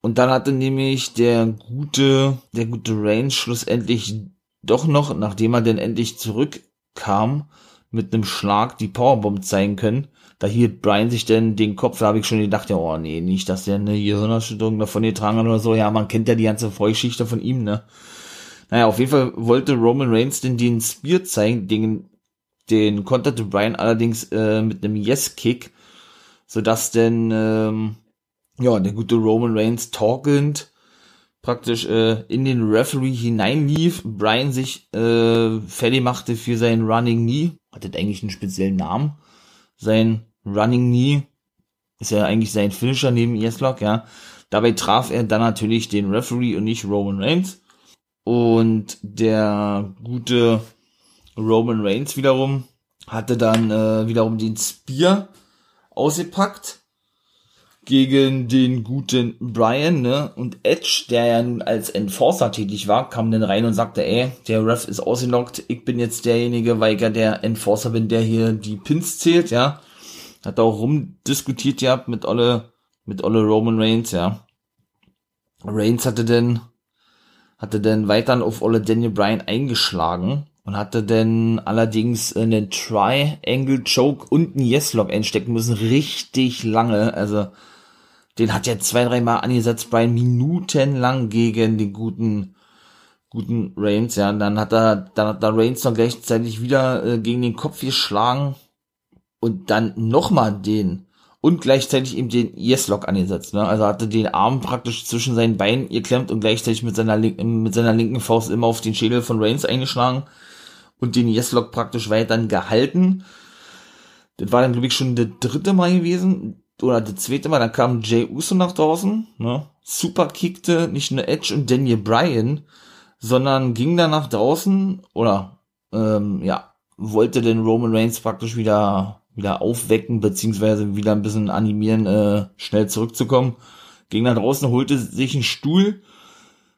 Speaker 1: Und dann hatte nämlich der gute, der gute Reigns schlussendlich doch noch, nachdem er denn endlich zurückkam, mit einem Schlag die Powerbomb zeigen können da hielt Brian sich denn den Kopf, da habe ich schon gedacht, ja, oh nee, nicht, dass der eine Gehirnerschütterung davon getragen hat oder so. Ja, man kennt ja die ganze Vorgeschichte von ihm, ne? Naja, auf jeden Fall wollte Roman Reigns denn den Spear zeigen, den, den konterte Brian allerdings äh, mit einem Yes-Kick, sodass denn, ähm, ja, der gute Roman Reigns talkend praktisch äh, in den Referee hineinlief, Brian sich äh, fertig machte für seinen Running Knee, hat das eigentlich einen speziellen Namen, sein Running Knee ist ja eigentlich sein Finisher neben Yeslock, ja. Dabei traf er dann natürlich den Referee und nicht Roman Reigns. Und der gute Roman Reigns wiederum hatte dann äh, wiederum den Spear ausgepackt gegen den guten Brian, ne? Und Edge, der ja nun als Enforcer tätig war, kam dann rein und sagte, ey, der Ref ist ausgelockt, ich bin jetzt derjenige, weil ich ja der Enforcer bin, der hier die Pins zählt, ja. Hat auch rumdiskutiert gehabt mit alle, mit alle Roman Reigns, ja. Reigns hatte denn, hatte denn weiter auf alle Daniel Bryan eingeschlagen und hatte dann allerdings einen Triangle Choke und einen Yes Lock einstecken müssen, richtig lange, also den hat er zwei, dreimal angesetzt, Brian, minutenlang gegen den guten, guten Reigns, ja. Und dann hat er, dann hat der Reigns noch gleichzeitig wieder äh, gegen den Kopf geschlagen und dann nochmal den und gleichzeitig eben den Yes-Lock angesetzt, ne. Also hatte den Arm praktisch zwischen seinen Beinen geklemmt und gleichzeitig mit seiner, linken, mit seiner linken Faust immer auf den Schädel von Reigns eingeschlagen und den Yes-Lock praktisch weiter gehalten. Das war dann, glaube ich, schon der dritte Mal gewesen oder das zweite Mal, dann kam Jay Uso nach draußen, ne? Super kickte nicht nur Edge und Daniel Bryan, sondern ging dann nach draußen oder ähm, ja, wollte den Roman Reigns praktisch wieder wieder aufwecken, beziehungsweise wieder ein bisschen animieren, äh, schnell zurückzukommen. Ging nach draußen, holte sich einen Stuhl,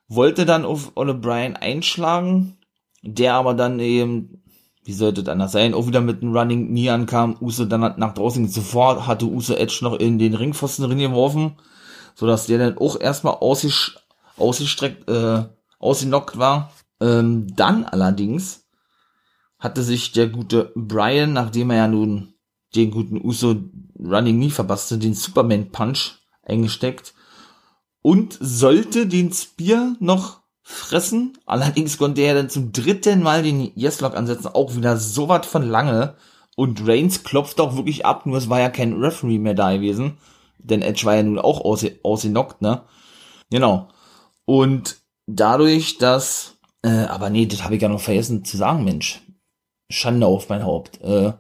Speaker 1: wollte dann auf Ole Bryan einschlagen, der aber dann eben wie sollte das anders sein, auch wieder mit einem Running Knee ankam, Uso dann nach draußen sofort hatte Uso Edge noch in den Ringpfosten drin geworfen, so dass der dann auch erstmal ausgestreckt, äh, ausgenockt war. Ähm, dann allerdings hatte sich der gute Brian, nachdem er ja nun den guten Uso Running Knee verpasste, den Superman Punch eingesteckt und sollte den Spear noch fressen. Allerdings konnte er dann zum dritten Mal den Yes-Lock ansetzen, auch wieder so was von lange. Und Reigns klopft auch wirklich ab, nur es war ja kein Referee mehr da gewesen. Denn Edge war ja nun auch ausge ausgenockt, ne? Genau. Und dadurch, dass, äh, aber nee, das habe ich ja noch vergessen zu sagen, Mensch. Schande auf mein Haupt. Äh,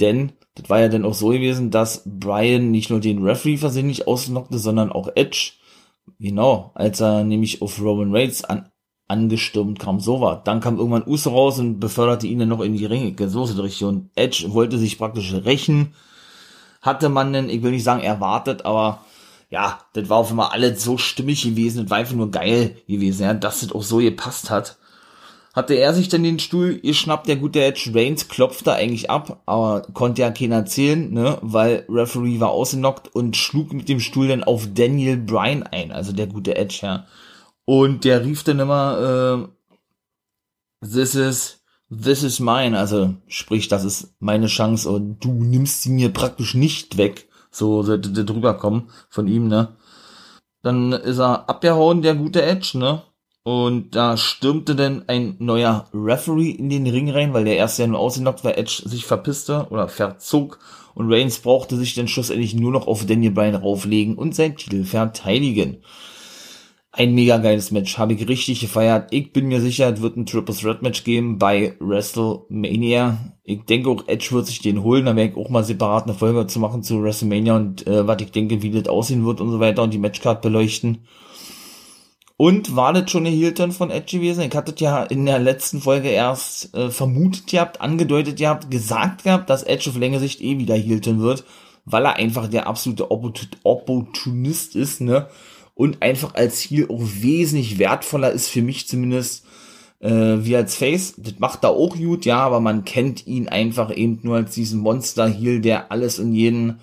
Speaker 1: denn das war ja dann auch so gewesen, dass Brian nicht nur den Referee versehentlich ausnockte, sondern auch Edge. Genau, als er nämlich auf Roman Reigns an, angestürmt kam, so war. Dann kam irgendwann Uso raus und beförderte ihn dann noch in die Ringe, so ist richtig. Und Edge wollte sich praktisch rächen. Hatte man denn, ich will nicht sagen erwartet, aber ja, das war auf einmal alles so stimmig gewesen, das war einfach nur geil gewesen, ja, dass das auch so gepasst hat hatte er sich dann den Stuhl geschnappt, der gute Edge Reigns klopfte eigentlich ab, aber konnte ja keiner zählen, ne, weil Referee war ausgenockt und schlug mit dem Stuhl dann auf Daniel Bryan ein, also der gute Edge, ja. Und der rief dann immer, äh, this is, this is mine, also sprich, das ist meine Chance und du nimmst sie mir praktisch nicht weg, so sollte der drüber kommen von ihm, ne. Dann ist er abgehauen, der gute Edge, ne und da stürmte dann ein neuer Referee in den Ring rein, weil der erste ja nur ausgenockt war, Edge sich verpisste oder verzog. Und Reigns brauchte sich dann schlussendlich nur noch auf Daniel Bryan rauflegen und seinen Titel verteidigen. Ein mega geiles Match, habe ich richtig gefeiert. Ich bin mir sicher, es wird ein Triple Threat Match geben bei WrestleMania. Ich denke auch, Edge wird sich den holen. Da werde ich auch mal separat eine Folge zu machen zu WrestleMania und äh, was ich denke, wie das aussehen wird und so weiter und die Matchcard beleuchten. Und war das schon eine Heel-Turn von Edge gewesen? Ich hatte ja in der letzten Folge erst äh, vermutet gehabt, angedeutet gehabt, gesagt gehabt, dass Edge auf längere Sicht eh wieder Heel-Turn wird, weil er einfach der absolute Opportunist ist, ne? Und einfach als Heel auch wesentlich wertvoller ist für mich zumindest äh, wie als Face. Das macht er auch gut, ja, aber man kennt ihn einfach eben nur als diesen Monster-Heel, der alles und jeden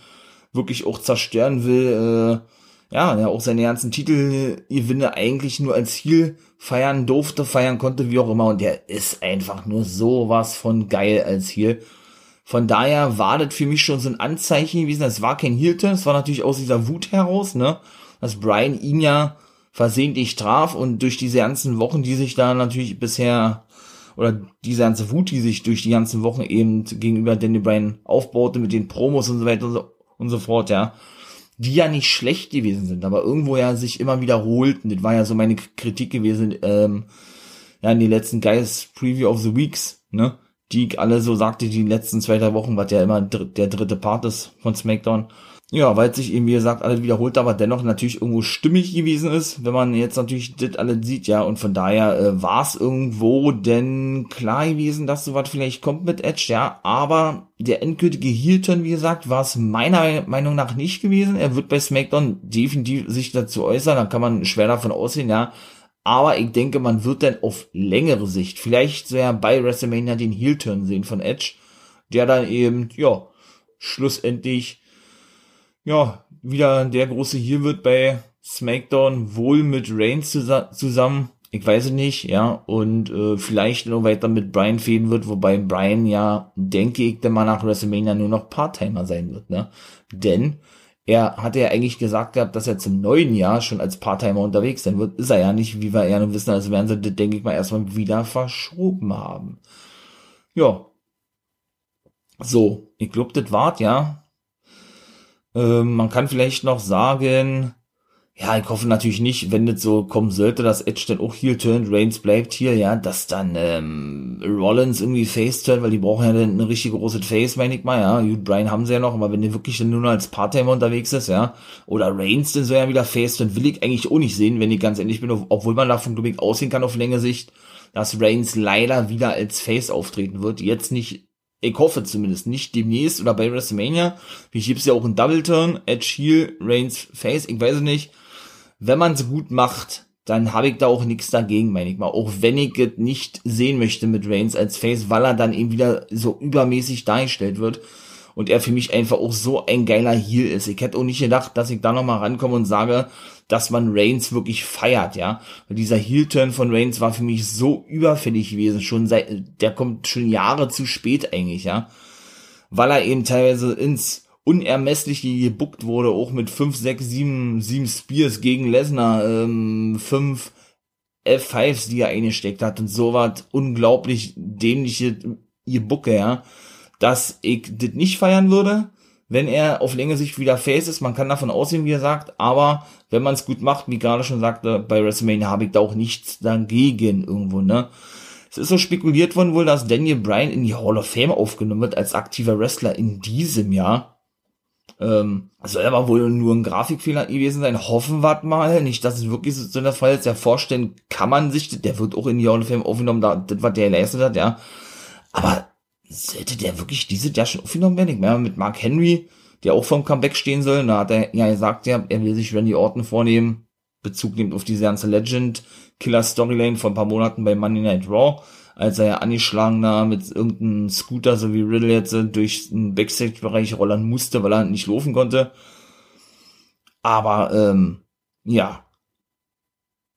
Speaker 1: wirklich auch zerstören will, äh, ja, der auch seine ganzen Titelgewinne eigentlich nur als Ziel feiern durfte, feiern konnte, wie auch immer. Und der ist einfach nur sowas von geil als Heel. Von daher war das für mich schon so ein Anzeichen gewesen. Es war kein Heel-Turn, es war natürlich aus dieser Wut heraus, ne, dass Brian ihn ja versehentlich traf und durch diese ganzen Wochen, die sich da natürlich bisher oder diese ganze Wut, die sich durch die ganzen Wochen eben gegenüber Danny Bryan aufbaute mit den Promos und so weiter und so, und so fort, ja, die ja nicht schlecht gewesen sind, aber irgendwo ja sich immer wiederholten. Das war ja so meine Kritik gewesen, ähm, ja, in den letzten Guys Preview of the Weeks, ne? Die ich alle so sagte, die letzten zwei, drei Wochen, was ja immer der dritte Part ist von SmackDown. Ja, weil sich eben, wie gesagt, alles wiederholt, aber dennoch natürlich irgendwo stimmig gewesen ist, wenn man jetzt natürlich das alles sieht, ja, und von daher äh, war es irgendwo denn klar gewesen, dass sowas vielleicht kommt mit Edge, ja, aber der endgültige Heel-Turn, wie gesagt, war es meiner Meinung nach nicht gewesen. Er wird bei SmackDown definitiv sich dazu äußern, da kann man schwer davon aussehen, ja, aber ich denke, man wird dann auf längere Sicht vielleicht so ja bei WrestleMania den Heel-Turn sehen von Edge, der dann eben, ja, schlussendlich ja, wieder der große hier wird bei SmackDown wohl mit Reigns zusammen. Ich weiß es nicht, ja, und äh, vielleicht noch weiter mit Brian fäden wird, wobei Brian ja, denke ich, dann mal nach WrestleMania nur noch Part-Timer sein wird, ne? Denn er hatte ja eigentlich gesagt gehabt, dass er zum neuen Jahr schon als Part-Timer unterwegs sein wird. Ist er ja nicht, wie wir ja nun wissen, also werden sie das, denke ich mal, erstmal wieder verschoben haben. Ja. So, ich glaube, das wart, ja. Ähm, man kann vielleicht noch sagen, ja, ich hoffe natürlich nicht, wenn das so kommen sollte, dass Edge dann auch hier turnt, Reigns bleibt hier, ja, dass dann ähm, Rollins irgendwie Face turnt, weil die brauchen ja dann eine richtig große Face, meine ich mal, ja. Gut, Brian haben sie ja noch, aber wenn der wirklich dann nur noch als Part-Timer unterwegs ist, ja, oder Reigns dann so ja wieder Face, dann will ich eigentlich auch nicht sehen, wenn ich ganz ehrlich bin, obwohl man davon, glaube ich, aussehen kann auf längere Sicht, dass Reigns leider wieder als Face auftreten wird. Jetzt nicht ich hoffe zumindest nicht demnächst oder bei WrestleMania. Wie gibt's ja auch einen Double Turn, Edge Heel, Reigns Face, ich weiß es nicht. Wenn man es gut macht, dann habe ich da auch nichts dagegen, meine ich mal. Auch wenn ich es nicht sehen möchte mit Reigns als Face, weil er dann eben wieder so übermäßig dargestellt wird und er für mich einfach auch so ein geiler Heel ist. Ich hätte auch nicht gedacht, dass ich da nochmal rankomme und sage, dass man Reigns wirklich feiert, ja. Weil dieser Heel-Turn von Reigns war für mich so überfällig gewesen, schon seit, der kommt schon Jahre zu spät eigentlich, ja. Weil er eben teilweise ins Unermessliche gebuckt wurde, auch mit 5, 6, 7, 7 Spears gegen Lesnar, ähm, 5 F5s, die er eingesteckt hat und so was unglaublich dämliche Gebucke, ja, dass ich das nicht feiern würde wenn er auf längere Sicht wieder Face ist. Man kann davon aussehen, wie er sagt, aber wenn man es gut macht, wie gerade schon sagte, bei WrestleMania habe ich da auch nichts dagegen irgendwo, ne? Es ist so spekuliert worden wohl, dass Daniel Bryan in die Hall of Fame aufgenommen wird als aktiver Wrestler in diesem Jahr. Ähm, soll aber wohl nur ein Grafikfehler gewesen sein. Hoffen wir mal. Nicht, dass es wirklich so der Fall ist. Ja, vorstellen kann man sich, der wird auch in die Hall of Fame aufgenommen, da, das, was der leistet hat, ja. Aber sollte der wirklich diese Jahr schon aufgenommen werden? Ich meine, mit Mark Henry, der auch vom Comeback stehen soll, da hat er ja gesagt, ja, er will sich Randy Orton vornehmen, Bezug nimmt auf diese ganze Legend Killer Storyline vor ein paar Monaten bei Monday Night Raw, als er ja angeschlagen da mit irgendeinem Scooter, so wie Riddle jetzt, durch den Backstage-Bereich rollern musste, weil er nicht laufen konnte. Aber, ähm, ja,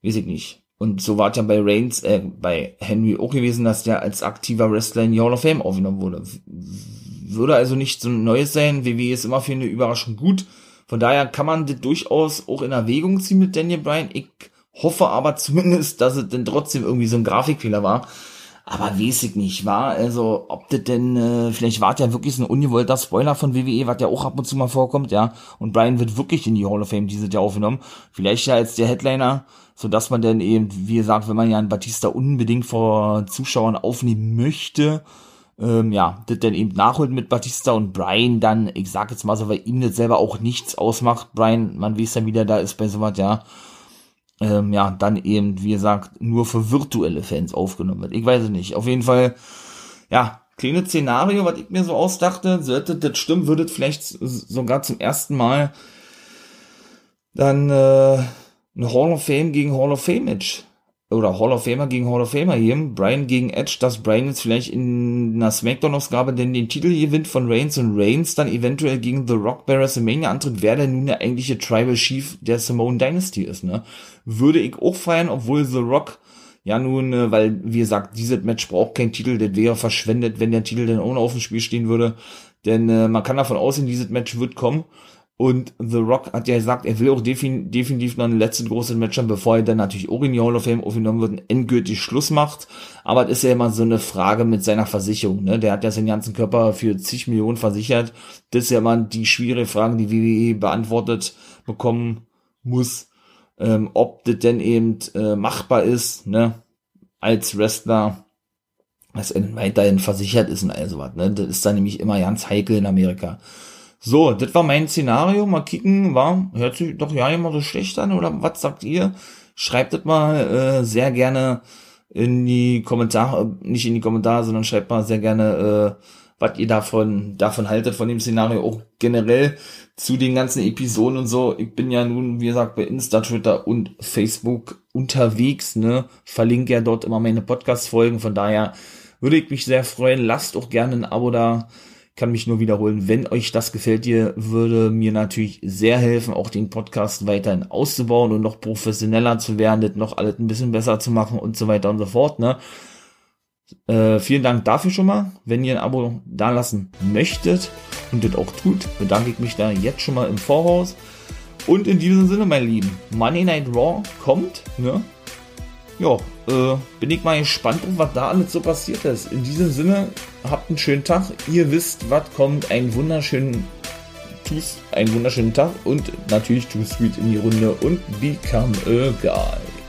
Speaker 1: weiß ich nicht. Und so war es ja bei Reigns, äh, bei Henry auch gewesen, dass der als aktiver Wrestler in die Hall of Fame aufgenommen wurde. Würde also nicht so ein Neues sein. WWE ist immer für eine Überraschung gut. Von daher kann man das durchaus auch in Erwägung ziehen mit Daniel Bryan. Ich hoffe aber zumindest, dass es denn trotzdem irgendwie so ein Grafikfehler war. Aber weiß ich nicht, war also, ob das denn, äh, vielleicht war ja wirklich so ein ungewollter Spoiler von WWE, was ja auch ab und zu mal vorkommt, ja. Und Brian wird wirklich in die Hall of Fame dieses Jahr aufgenommen. Vielleicht ja als der Headliner so dass man dann eben, wie gesagt, wenn man ja einen Batista unbedingt vor Zuschauern aufnehmen möchte, ähm, ja, das dann eben nachholt mit Batista und Brian dann, ich sag jetzt mal so, weil ihm das selber auch nichts ausmacht, Brian, man weiß ja wieder, da ist bei sowas, ja, ähm, ja, dann eben, wie gesagt, nur für virtuelle Fans aufgenommen wird. Ich weiß es nicht. Auf jeden Fall, ja, kleines Szenario, was ich mir so ausdachte, sollte das stimmen, würde vielleicht sogar zum ersten Mal dann äh, ein Hall of Fame gegen Hall of Fame Match oder Hall of Famer gegen Hall of Famer geben. Brian gegen Edge, dass Brian jetzt vielleicht in einer Smackdown-Ausgabe denn den Titel gewinnt von Reigns und Reigns dann eventuell gegen The Rock bei WrestleMania antritt, wer denn nun der eigentliche Tribal Chief der Samoan Dynasty ist, ne? Würde ich auch feiern, obwohl The Rock ja nun, äh, weil, wie gesagt, dieses Match braucht keinen Titel, das wäre verschwendet, wenn der Titel dann ohne auf dem Spiel stehen würde. Denn äh, man kann davon ausgehen, dieses Match wird kommen. Und The Rock hat ja gesagt, er will auch defin definitiv noch ein letztes großes Match haben, bevor er dann natürlich auch in die Hall of Fame aufgenommen wird und endgültig Schluss macht. Aber das ist ja immer so eine Frage mit seiner Versicherung. Ne? Der hat ja seinen ganzen Körper für zig Millionen versichert. Das ist ja immer die schwierige Frage, die WWE beantwortet bekommen muss. Ähm, ob das denn eben äh, machbar ist, ne? als Wrestler, dass er weiterhin versichert ist und all sowas. Ne? Das ist dann nämlich immer ganz heikel in Amerika. So, das war mein Szenario. Mal kicken, war, hört sich doch ja immer so schlecht an, oder was sagt ihr? Schreibt das mal äh, sehr gerne in die Kommentare, nicht in die Kommentare, sondern schreibt mal sehr gerne, äh, was ihr davon, davon haltet, von dem Szenario, auch generell zu den ganzen Episoden und so. Ich bin ja nun, wie gesagt, bei Insta, Twitter und Facebook unterwegs, ne? Verlinke ja dort immer meine Podcast-Folgen, von daher würde ich mich sehr freuen. Lasst auch gerne ein Abo da kann mich nur wiederholen, wenn euch das gefällt, ihr würde mir natürlich sehr helfen, auch den Podcast weiterhin auszubauen und noch professioneller zu werden, das noch alles ein bisschen besser zu machen und so weiter und so fort. Ne? Äh, vielen Dank dafür schon mal. Wenn ihr ein Abo dalassen möchtet und das auch tut, bedanke ich mich da jetzt schon mal im Voraus. Und in diesem Sinne, mein Lieben, Money Night Raw kommt, ne? Ja, äh, bin ich mal gespannt, was da alles so passiert ist. In diesem Sinne, habt einen schönen Tag. Ihr wisst, was kommt. Einen wunderschönen Tschüss, einen wunderschönen Tag und natürlich Too Sweet in die Runde und Become a Guy.